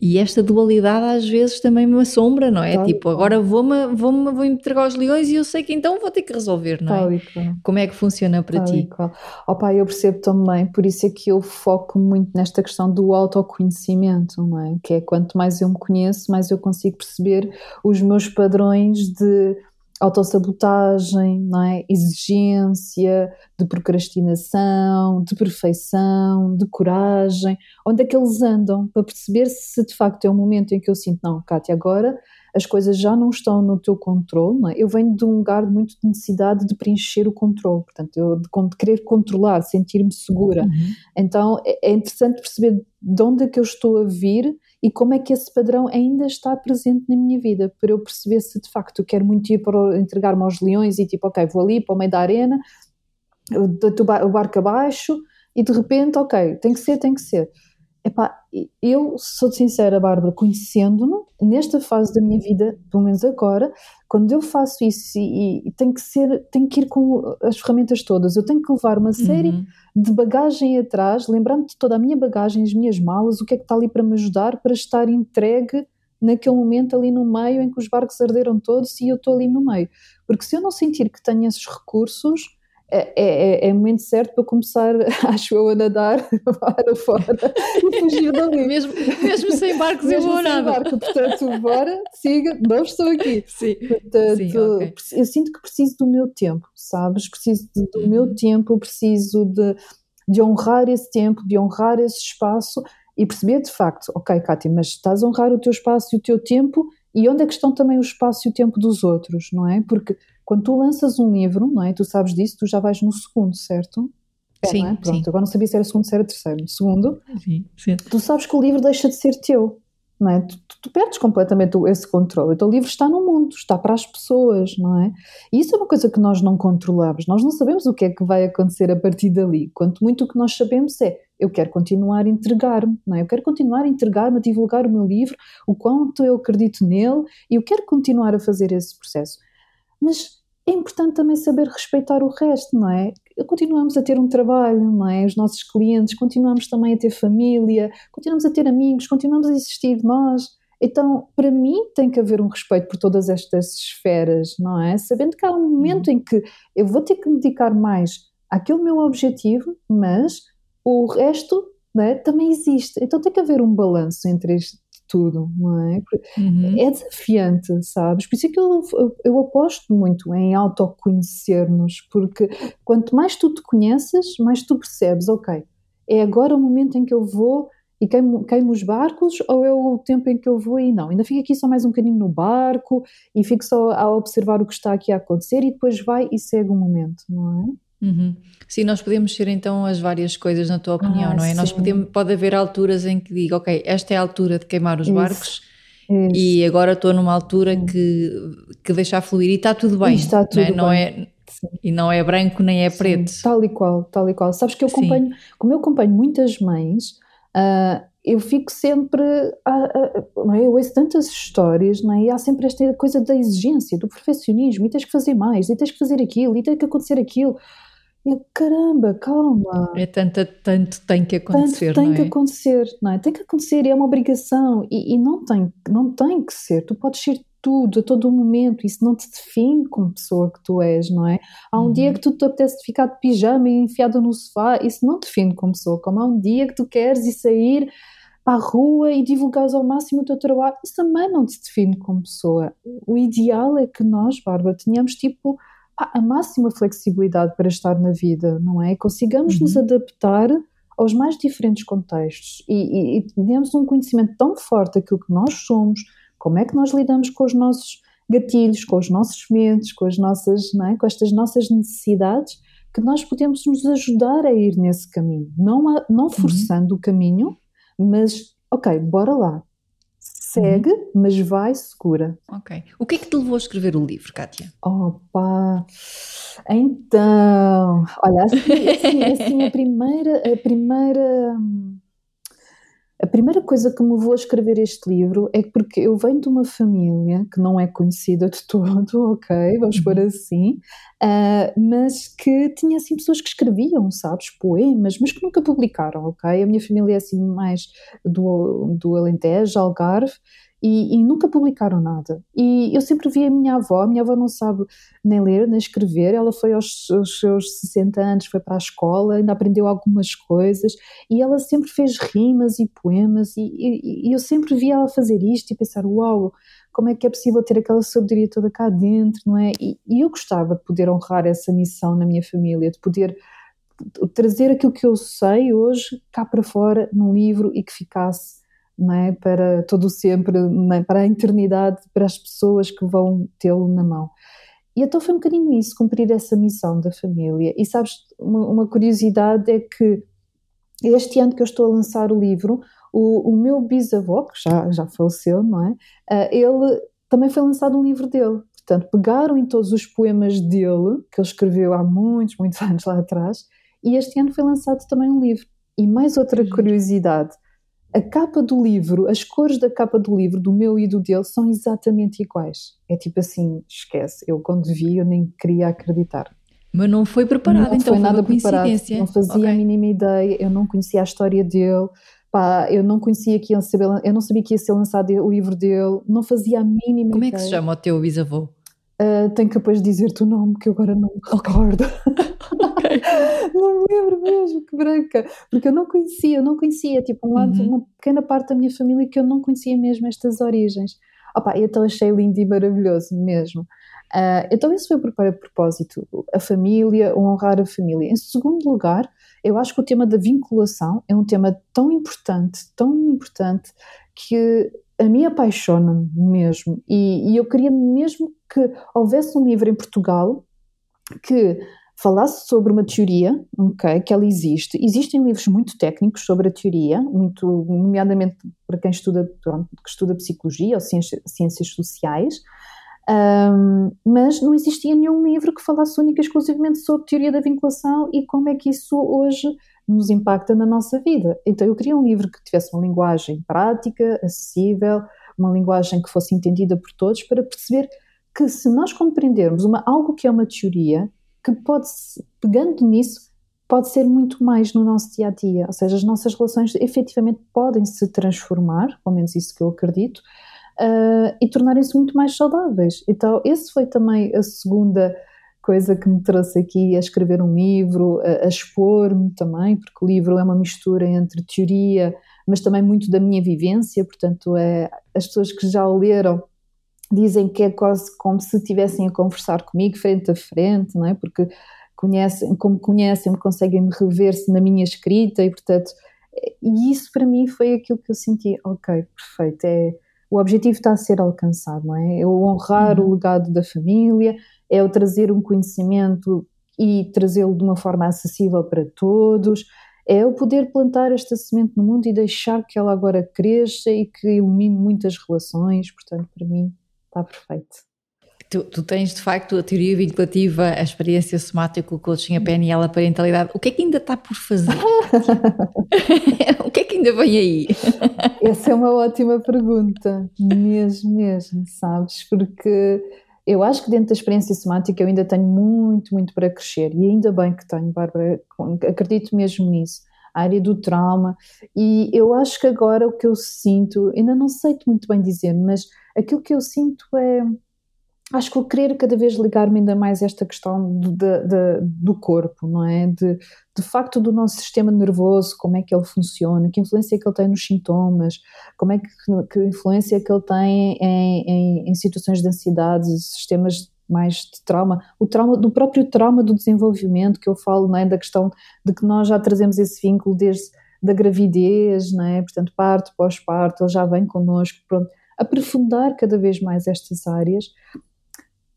E esta dualidade às vezes também me assombra, não é? Tal tipo, agora vou-me vou -me, vou entregar aos leões e eu sei que então vou ter que resolver, não é? Como é que funciona para Tal ti? Opa, eu percebo também, por isso é que eu foco muito nesta questão do autoconhecimento, não é? Que é quanto mais eu me conheço, mais eu consigo perceber os meus padrões de autossabotagem, não é? exigência, de procrastinação, de perfeição, de coragem, onde é que eles andam para perceber se de facto é um momento em que eu sinto, não, Kátia, agora as coisas já não estão no teu controle, é? eu venho de um lugar muito de necessidade de preencher o controle, portanto, eu, de, de querer controlar, sentir-me segura. Uhum. Então é, é interessante perceber de onde é que eu estou a vir e como é que esse padrão ainda está presente na minha vida, para eu perceber se de facto eu quero muito ir para entregar-me aos leões e tipo, ok, vou ali para o meio da arena, o barco abaixo e de repente, ok, tem que ser, tem que ser. Epá, eu sou sincera, Bárbara, conhecendo-me, nesta fase da minha vida, pelo menos agora, quando eu faço isso e, e tem que ser, tenho que ir com as ferramentas todas, eu tenho que levar uma série uhum. de bagagem atrás, lembrando de toda a minha bagagem, as minhas malas, o que é que está ali para me ajudar, para estar entregue naquele momento ali no meio em que os barcos arderam todos e eu estou ali no meio. Porque se eu não sentir que tenho esses recursos, é, é, é, momento certo para começar, acho eu, a nadar para fora e fugir dali. mesmo, mesmo sem barcos mesmo eu vou nada. Barco, portanto, bora, siga, não estou aqui. Sim, portanto, Sim, okay. eu sinto que preciso do meu tempo, sabes? Preciso de, do meu uhum. tempo, preciso de, de honrar esse tempo, de honrar esse espaço e perceber de facto, ok, Kátia, mas estás a honrar o teu espaço e o teu tempo e onde é que estão também o espaço e o tempo dos outros, não é? Porque quando tu lanças um livro, não é? Tu sabes disso, tu já vais no segundo, certo? É, sim, é? Pronto, sim. agora não sabia se era segundo, se era terceiro. Segundo, Sim, sim. tu sabes que o livro deixa de ser teu, não é? Tu, tu, tu perdes completamente o- esse controle. O teu livro está no mundo, está para as pessoas, não é? E isso é uma coisa que nós não controlamos. Nós não sabemos o que é que vai acontecer a partir dali. Quanto muito o que nós sabemos é eu quero continuar a entregar-me, não é? Eu quero continuar a entregar-me, a divulgar o meu livro, o quanto eu acredito nele e eu quero continuar a fazer esse processo. Mas é importante também saber respeitar o resto, não é? Continuamos a ter um trabalho, não é? Os nossos clientes, continuamos também a ter família, continuamos a ter amigos, continuamos a existir nós. Então, para mim, tem que haver um respeito por todas estas esferas, não é? Sabendo que há um momento em que eu vou ter que me dedicar mais àquele meu objetivo, mas o resto é, também existe. Então, tem que haver um balanço entre isto tudo, não é? Uhum. É desafiante, sabes? Por isso é que eu, eu, aposto muito em autoconhecer-nos, porque quanto mais tu te conheces, mais tu percebes, ok, é agora o momento em que eu vou e queimo, queimo os barcos ou é o tempo em que eu vou e não? Ainda fico aqui só mais um bocadinho no barco e fico só a observar o que está aqui a acontecer e depois vai e segue o momento, não é? Uhum. Sim, nós podemos ser então as várias coisas, na tua opinião, Ah, não é? Nós sim. podemos, pode haver alturas em que diga, ok, esta é a altura de queimar os Isso. barcos Isso. e agora estou numa altura que, que deixar fluir e está tudo bem. E está não é? tudo Não bem. é- Sim. e não é branco nem é Sim, preto. tal e qual, tal e qual. Sabes que eu Sim. acompanho, como eu acompanho muitas mães, ah, eu fico sempre, a- a- não é? eu ouço tantas histórias, não é? e há sempre esta coisa da exigência, do perfeccionismo, e tens que fazer mais, e tens que fazer aquilo, e tem que acontecer aquilo. E eu, caramba, calma, É tanto, tanto tem que acontecer, tanto tem não que é? acontecer, não é? Tem que acontecer, é uma obrigação, e, e não, tem, não tem que ser, tu podes ser tudo, a todo momento, isso não te define como pessoa que tu és, não é? Há um Uhum. dia que tu te apetece ficar de pijama e enfiada no sofá, isso não te define como pessoa, como há um dia que tu queres ir sair para a rua e divulgares ao máximo o teu trabalho, isso também não te define como pessoa. O ideal é que nós, Bárbara, tenhamos tipo a máxima flexibilidade para estar na vida, não é? Consigamos nos Uhum. adaptar aos mais diferentes contextos e, e, e tenhamos um conhecimento tão forte daquilo que nós somos, como é que nós lidamos com os nossos gatilhos, com os nossos medos, com as nossas, não é? com estas nossas necessidades, que nós podemos nos ajudar a ir nesse caminho, não, a- não forçando o caminho, mas ok, bora lá, segue, mas vai segura. Ok. O que é que te levou a escrever o livro, Kátia? Opa! Então, olha, assim, assim, assim, a primeira, a primeira, hum, a primeira coisa que me levou a escrever este livro é porque eu venho de uma família que não é conhecida de todo, ok, vamos pôr Uhum. assim, ah, mas que tinha assim pessoas que escreviam, sabes, poemas, mas que nunca publicaram, ok? A minha família é assim mais do, do Alentejo, Algarve, e, e nunca publicaram nada. E eu sempre vi a minha avó, a minha avó não sabe nem ler, nem escrever, ela foi aos, aos seus 60 anos, foi para a escola, ainda aprendeu algumas coisas, e ela sempre fez rimas e poemas, e, e- e eu sempre vi ela fazer isto e pensar, uau, como é que é possível ter aquela sabedoria toda cá dentro, não é? E, eu gostava de poder honrar essa missão na minha família, de poder trazer aquilo que eu sei hoje cá para fora num livro e que ficasse é, para todo o sempre, é, para a eternidade, para as pessoas que vão tê-lo na mão. E então foi um bocadinho isso, cumprir essa missão da família. E sabes, uma, uma curiosidade é que este ano que eu estou a lançar o livro, o, o meu bisavô, que já, já faleceu, não é? Ah, ele também foi lançado um livro dele. Portanto, pegaram em todos os poemas dele, que ele escreveu há muitos, muitos anos lá atrás, e este ano foi lançado também um livro. E mais outra curiosidade: a capa do livro, as cores da capa do livro, do meu e do dele, são exatamente iguais. É tipo assim, esquece. Eu quando vi, eu nem queria acreditar. Mas não foi preparado, não então foi nada preparado, coincidência. não fazia Ok. a mínima ideia, eu não conhecia a história dele, pá, eu não conhecia que ia ser, eu não sabia que ia ser lançado o livro dele, não fazia a mínima Como é ideia. que se chama o teu bisavô? Ah, tenho que depois dizer-te o nome, que eu agora não me recordo. não me lembro mesmo, que branca. Porque eu não conhecia, eu não conhecia, tipo, um lado, Uhum. uma pequena parte da minha família que eu não conhecia mesmo estas origens. Opa, então achei lindo e maravilhoso mesmo. Ah, então isso foi para propósito, a família, honrar a família. Em segundo lugar, eu acho que o tema da vinculação é um tema tão importante, tão importante, que a mim apaixona-me mesmo. E, e eu queria mesmo que houvesse um livro em Portugal que falasse sobre uma teoria, ok, que ela existe. Existem livros muito técnicos sobre a teoria, muito, nomeadamente para quem estuda, que estuda psicologia ou ciências, ciências sociais, um, mas não existia nenhum livro que falasse única e exclusivamente sobre teoria da vinculação e como é que isso hoje nos impacta na nossa vida. Então eu queria um livro que tivesse uma linguagem prática, acessível, uma linguagem que fosse entendida por todos, para perceber que se nós compreendermos uma, algo que é uma teoria, que pode, pegando nisso, pode ser muito mais no nosso dia a dia, ou seja, as nossas relações efetivamente podem se transformar, pelo menos isso que eu acredito, uh, e tornarem-se muito mais saudáveis. Então, esse foi também a segunda coisa que me trouxe aqui a escrever um livro, a, a expor-me também, porque o livro é uma mistura entre teoria, mas também muito da minha vivência, portanto, é, as pessoas que já o leram dizem que é quase como se estivessem a conversar comigo frente a frente, não é? Porque conhecem, como conhecem-me, conseguem-me rever-se na minha escrita e, portanto, e isso para mim foi aquilo que eu senti, ok, perfeito, é, o objetivo está a ser alcançado, não é? É o honrar uhum. o legado da família, é o trazer um conhecimento e trazê-lo de uma forma acessível para todos, é o poder plantar esta semente no mundo e deixar que ela agora cresça e que ilumine muitas relações, portanto, para mim está perfeito. Tu, tu, tens de facto a teoria vinculativa, a experiência somática, o coaching, a PNL, a parentalidade. O que é que ainda está por fazer? o que é que ainda vem aí? Essa é uma ótima pergunta, mesmo, mesmo, sabes? Porque eu acho que dentro da experiência somática eu ainda tenho muito, muito para crescer e ainda bem que tenho, Bárbara, acredito mesmo nisso. Área do trauma, e eu acho que agora o que eu sinto, ainda não sei muito bem dizer, mas aquilo que eu sinto é. Acho que vou querer cada vez ligar-me ainda mais a esta questão do, de, do corpo, não é? De, de facto, do nosso sistema nervoso, como é que ele funciona, que influência é que ele tem nos sintomas, como é que, que influência é que ele tem em, em, em situações de ansiedade, sistemas mais de trauma, o trauma do próprio trauma do desenvolvimento que eu falo, não é? da questão de que nós já trazemos esse vínculo desde da gravidez, não é? portanto parto, pós-parto, ele já vem connosco, pronto, aprofundar cada vez mais estas áreas,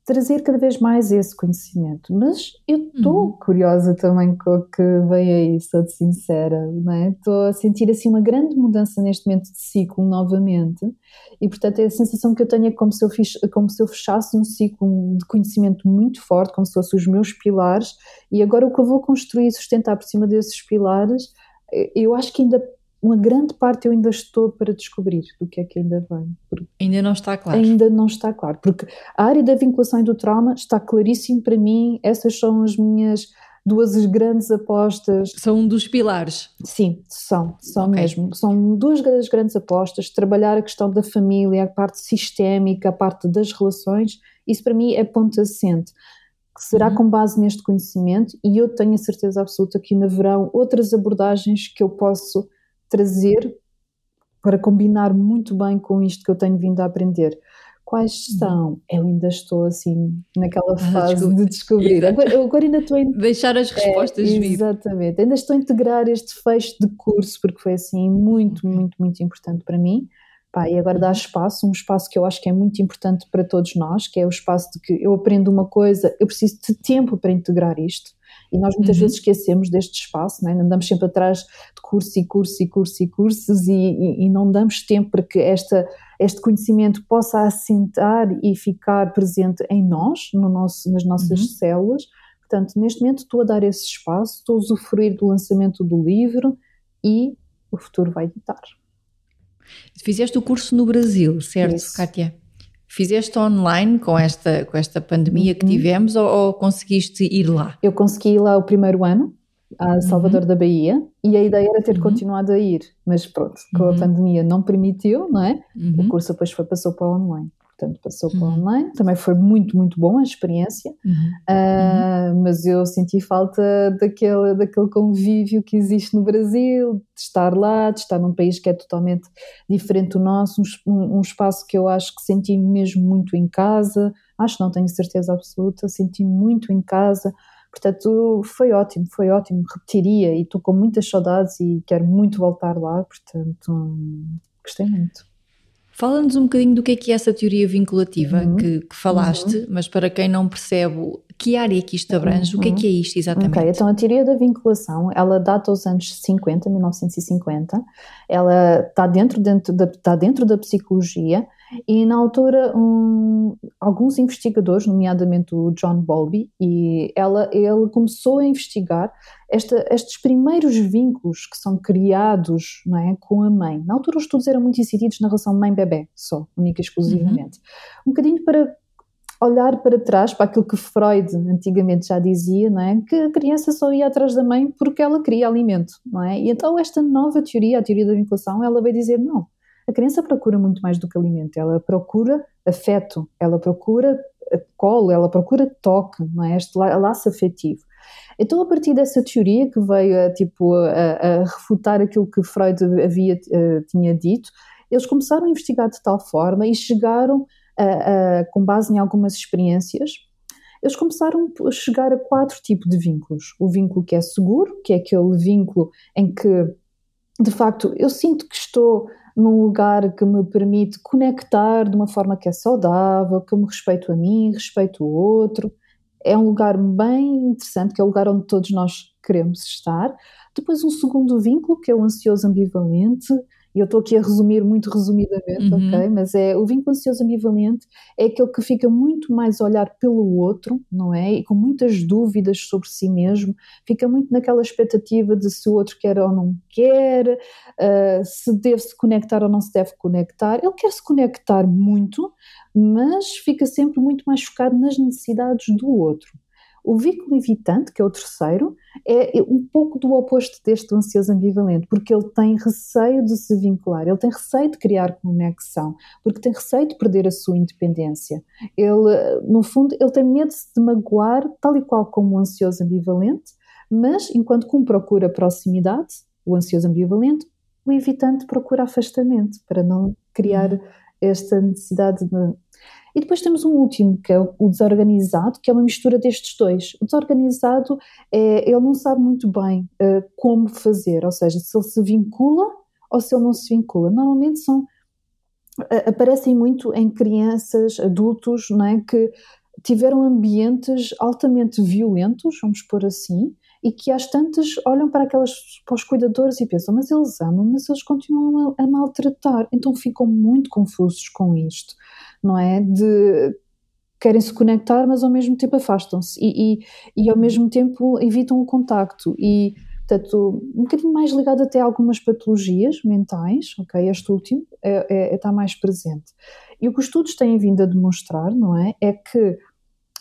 trazer cada vez mais esse conhecimento. Mas eu estou uhum. curiosa também com o que vem aí, sou sincera, não é? Estou a sentir assim uma grande mudança neste momento de ciclo novamente e portanto é a sensação que eu tenho é como se eu, fiz, como se eu fechasse um ciclo de conhecimento muito forte, como se fossem os meus pilares e agora o que eu vou construir e sustentar por cima desses pilares eu acho que ainda uma grande parte eu ainda estou para descobrir do que é que ainda vem. Ainda não está claro. Ainda não está claro, porque a área da vinculação e do trauma está claríssimo para mim, essas são as minhas duas grandes apostas. São um dos pilares. Sim, são, são okay. mesmo. São duas das grandes apostas, trabalhar a questão da família, a parte sistémica, a parte das relações, isso para mim é ponto assente. Será uhum. com base neste conhecimento e eu tenho a certeza absoluta que ainda haverão outras abordagens que eu posso trazer para combinar muito bem com isto que eu tenho vindo a aprender. Quais uhum. são? Eu ainda estou assim naquela fase ah, de descobrir. Agora, agora, ainda estou a deixar as respostas é, vir. Exatamente. Ainda estou a integrar este fecho de curso porque foi assim muito, muito, muito importante para mim. Pá, e agora dá espaço, um espaço que eu acho que é muito importante para todos nós, que é o espaço de que eu aprendo uma coisa, eu preciso de tempo para integrar isto. E nós muitas uhum. vezes esquecemos deste espaço, não é? andamos sempre atrás de cursos e cursos e cursos e cursos e, e, e não damos tempo para que esta, este conhecimento possa assentar e ficar presente em nós, no nosso, nas nossas uhum. células. Portanto, neste momento estou a dar esse espaço, estou a usufruir do lançamento do livro e o futuro vai ditar. Fizeste o curso no Brasil, certo, Isso. Kátia? Fizeste online com esta, com esta pandemia uhum. que tivemos ou, ou, conseguiste ir lá? Eu consegui ir lá o primeiro ano, a uhum. Salvador uhum. da Bahia, e a ideia era ter uhum. continuado a ir, mas pronto, com a uhum. pandemia não permitiu, não é? O uhum. curso depois foi, passou para online portanto passou para uhum. online. Também foi muito, muito bom a experiência, uhum. Uh, mas eu senti falta daquele, daquele convívio que existe no Brasil, de estar lá, de estar num país que é totalmente diferente do nosso, um, um espaço que eu acho que senti mesmo muito em casa, acho não tenho certeza absoluta, senti muito em casa. Portanto, foi ótimo, foi ótimo, repetiria e estou com muitas saudades e quero muito voltar lá, portanto, gostei muito. Fala-nos um bocadinho do que é que é essa teoria vinculativa uhum. que, que, falaste, uhum. mas para quem não percebe que área é que isto abrange, uhum. o que é que é isto exatamente? Ok, então a teoria da vinculação, ela data aos anos 50, 1950, ela está dentro, dentro, da, está dentro da psicologia e na altura um, alguns investigadores, nomeadamente o John Bowlby, e ela, ele começou a investigar esta, estes primeiros vínculos que são criados não é, com a mãe. Na altura os estudos eram muito incididos na relação mãe-bebê, só, única e exclusivamente. Uhum. Um bocadinho para olhar para trás, para aquilo que Freud antigamente já dizia, não é? que a criança só ia atrás da mãe porque ela queria alimento, não é? E então esta nova teoria, a teoria da vinculação, ela vai dizer não, a criança procura muito mais do que alimento, ela procura afeto, ela procura colo, ela procura toque, não é? este laço afetivo. Então, a partir dessa teoria que veio a, tipo, a, a refutar aquilo que Freud havia, uh, tinha dito, eles começaram a investigar de tal forma e chegaram, a, a, com base em algumas experiências, eles começaram a chegar a quatro tipos de vínculos. O vínculo que é seguro, que é aquele vínculo em que, de facto, eu sinto que estou num lugar que me permite conectar de uma forma que é saudável, que eu me respeito a mim, respeito o outro é um lugar bem interessante, que é o lugar onde todos nós queremos estar. Depois um segundo vínculo, que é o ansioso ambivalente, e eu estou aqui a resumir muito resumidamente, uhum. ok? Mas é o vínculo ansioso ambivalente é aquele que fica muito mais a olhar pelo outro, não é? E com muitas dúvidas sobre si mesmo, fica muito naquela expectativa de se o outro quer ou não quer, uh, se deve se conectar ou não se deve conectar. Ele quer se conectar muito, mas fica sempre muito mais focado nas necessidades do outro. O vínculo evitante, que é o terceiro, é um pouco do oposto deste ansioso ambivalente, porque ele tem receio de se vincular, ele tem receio de criar conexão, porque tem receio de perder a sua independência. Ele, no fundo, ele tem medo de se magoar, tal e qual como o ansioso ambivalente, mas enquanto que um procura proximidade, o ansioso ambivalente, o evitante procura afastamento, para não criar uhum. esta necessidade de e depois temos um último, que é o desorganizado, que é uma mistura destes dois. O desorganizado, é, ele não sabe muito bem uh, como fazer, ou seja, se ele se vincula ou se ele não se vincula. Normalmente são, uh, aparecem muito em crianças, adultos, não é, que tiveram ambientes altamente violentos, vamos pôr assim, e que às tantas olham para aquelas para os cuidadores e pensam, mas eles amam, mas eles continuam a, a maltratar, então ficam muito confusos com isto não é? De querem se conectar, mas ao mesmo tempo afastam-se e, e, e, ao mesmo tempo evitam o contacto e portanto um bocadinho mais ligado até a algumas patologias mentais, ok? Este último é, é, está mais presente. E o que os estudos têm vindo a demonstrar, não é? É que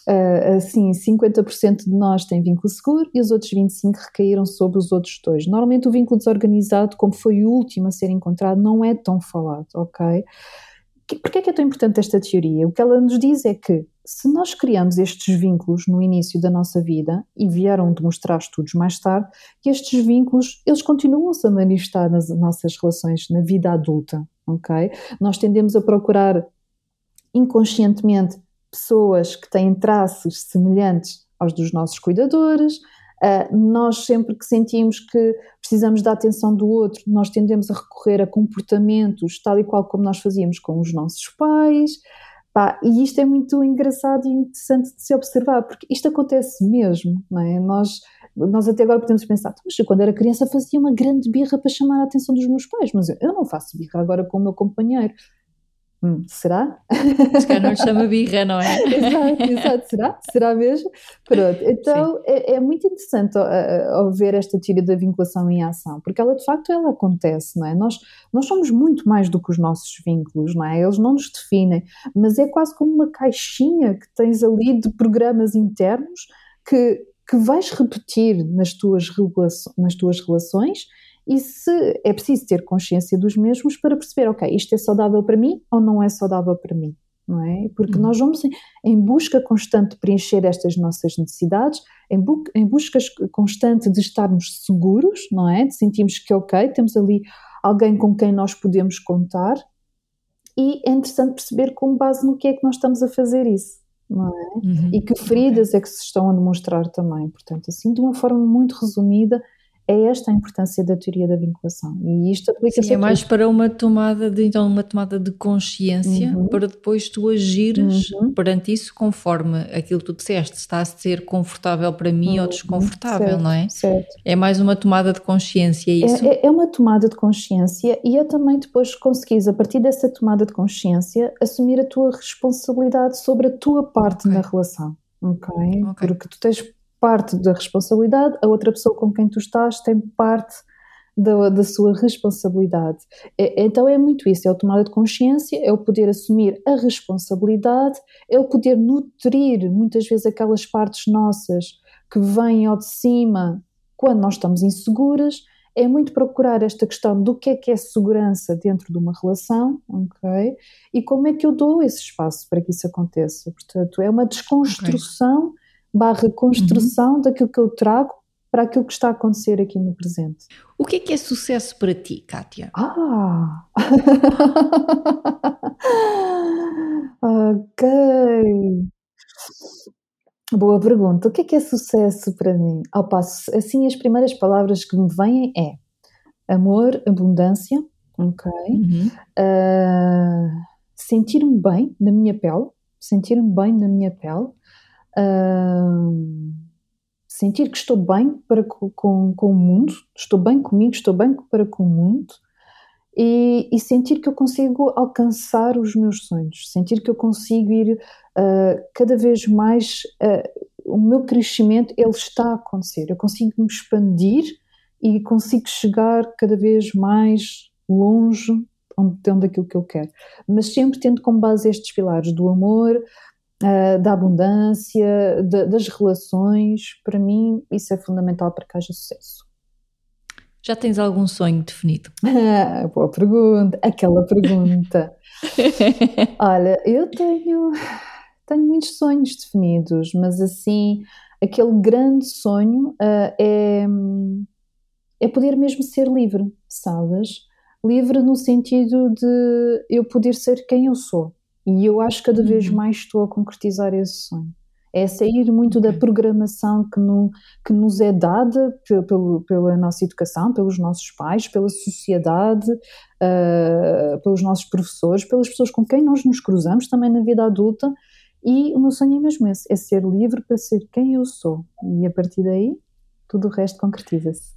Uh, assim, 50% de nós tem vínculo seguro e os outros 25% recaíram sobre os outros dois. Normalmente o vínculo desorganizado, como foi o último a ser encontrado, não é tão falado, ok? Porquê é que é tão importante esta teoria? O que ela nos diz é que se nós criamos estes vínculos no início da nossa vida, e vieram demonstrar estudos mais tarde, que estes vínculos, eles continuam-se a manifestar nas nossas relações na vida adulta, ok? Nós tendemos a procurar inconscientemente pessoas que têm traços semelhantes aos dos nossos cuidadores, nós sempre que sentimos que precisamos da atenção do outro, nós tendemos a recorrer a comportamentos tal e qual como nós fazíamos com os nossos pais. Pá, e isto é muito engraçado e interessante de se observar, porque isto acontece mesmo, não é? Nós, nós até agora podemos pensar, mas eu quando era criança fazia uma grande birra para chamar a atenção dos meus pais, mas eu, eu não faço birra agora com o meu companheiro. Hum, será? Se calhar não chama birra, não é? exato, exato, será? Será mesmo? Pronto, então é, é, muito interessante uh, ver esta teoria da vinculação em ação, porque ela de facto ela acontece, não é? Nós, nós somos muito mais do que os nossos vínculos, não é? Eles não nos definem, mas é quase como uma caixinha que tens ali de programas internos que, que vais repetir nas tuas, nas tuas relações e se é preciso ter consciência dos mesmos para perceber, ok, isto é saudável para mim ou não é saudável para mim, não é? Porque uhum. nós vamos em, em, busca constante de preencher estas nossas necessidades, em, bu em busca constante de estarmos seguros, não é? De sentirmos que, ok, temos ali alguém com quem nós podemos contar e é interessante perceber com base no que é que nós estamos a fazer isso. Não é? Uhum. E que feridas é que se estão a demonstrar também. Portanto, assim, de uma forma muito resumida, é esta a importância da teoria da vinculação. E isto aplica-se é mais para uma tomada de então uma tomada de consciência uhum. para depois tu agires uhum. perante isso conforme aquilo que tu disseste, está a ser confortável para mim uhum. ou desconfortável, certo, não é? Certo. É mais uma tomada de consciência, é isso? É, é, uma tomada de consciência e é também depois conseguires, a partir dessa tomada de consciência, assumir a tua responsabilidade sobre a tua parte okay. na relação. Okay? ok? Porque tu tens parte da responsabilidade, a outra pessoa com quem tu estás tem parte da, da sua responsabilidade. É, então é muito isso, é a tomada de consciência, é o poder assumir a responsabilidade, é o poder nutrir muitas vezes aquelas partes nossas que vêm ao de cima quando nós estamos inseguras, é muito procurar esta questão do que é que é segurança dentro de uma relação, ok? E como é que eu dou esse espaço para que isso aconteça. Portanto, é uma desconstrução okay barra construção uhum. daquilo que eu trago para aquilo que está a acontecer aqui no presente. O que é que é sucesso para ti, Kátia? Ah! ok. Boa pergunta. O que é que é sucesso para mim? Ao passo, assim, as primeiras palavras que me vêm é amor, abundância, ok? Uhum. Uh, sentir-me bem na minha pele, sentir-me bem na minha pele, sentir que estou bem para com, com, com, o mundo, estou bem comigo, estou bem para com o mundo e, e, sentir que eu consigo alcançar os meus sonhos, sentir que eu consigo ir uh, cada vez mais, uh, o meu crescimento ele está a acontecer, eu consigo me expandir e consigo chegar cada vez mais longe onde, onde aquilo que eu quero, mas sempre tendo como base estes pilares do amor, uh, da abundância, de, das relações, para mim isso é fundamental para que haja sucesso. Já tens algum sonho definido? Boa pergunta, aquela pergunta. Olha, eu tenho, tenho muitos sonhos definidos, mas assim, aquele grande sonho uh, é, é poder mesmo ser livre, sabes? Livre no sentido de eu poder ser quem eu sou. E eu acho que cada vez uhum. mais estou a concretizar esse sonho. É sair muito da programação que, no, que nos é dada pelo, pela nossa educação, pelos nossos pais, pela sociedade, uh, pelos nossos professores, pelas pessoas com quem nós nos cruzamos também na vida adulta. E o meu sonho é mesmo esse: é ser livre para ser quem eu sou. E a partir daí, tudo o resto concretiza-se.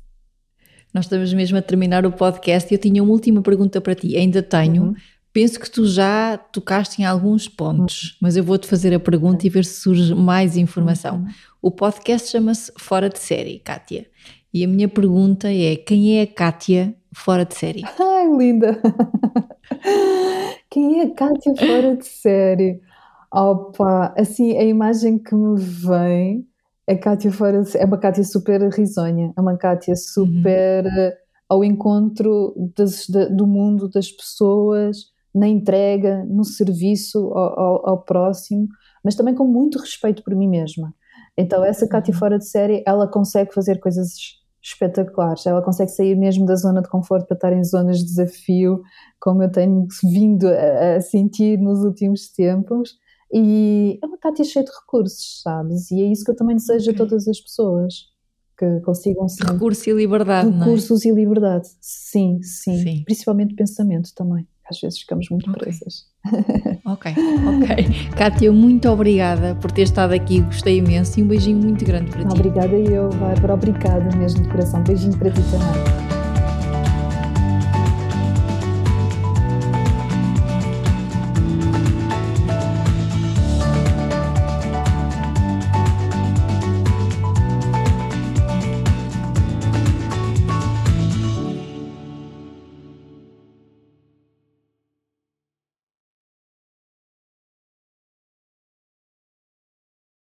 Nós estamos mesmo a terminar o podcast e eu tinha uma última pergunta para ti. Ainda tenho. Uhum Penso que tu já tocaste em alguns pontos, uhum. mas eu vou-te fazer a pergunta e ver se surge mais informação. Uhum. O podcast chama-se Fora de Série, Kátia. E a minha pergunta é: quem é a Kátia fora de série? Ai, linda! quem é a Kátia fora de série? Opa, assim, a imagem que me vem é Kátia fora de, é uma Kátia super risonha, é uma Kátia super uhum. ao encontro das, do mundo, das pessoas, na entrega, no serviço ao, ao, ao, próximo, mas também com muito respeito por mim mesma. Então, essa Cátia uhum. fora de série, ela consegue fazer coisas espetaculares, ela consegue sair mesmo da zona de conforto para estar em zonas de desafio, como eu tenho vindo a, a sentir nos últimos tempos. E é uma Cátia cheia de recursos, sabes? E é isso que eu também desejo a todas as pessoas que consigam ser. Recurso e liberdade. Recursos é? e liberdade, sim, sim, sim. Principalmente pensamento também às vezes ficamos muito okay. presas. Ok, ok. Kátia, muito obrigada por ter estado aqui, gostei imenso e um beijinho muito grande para ti. Obrigada eu, Bárbara, obrigada mesmo de coração. Beijinho para ti também.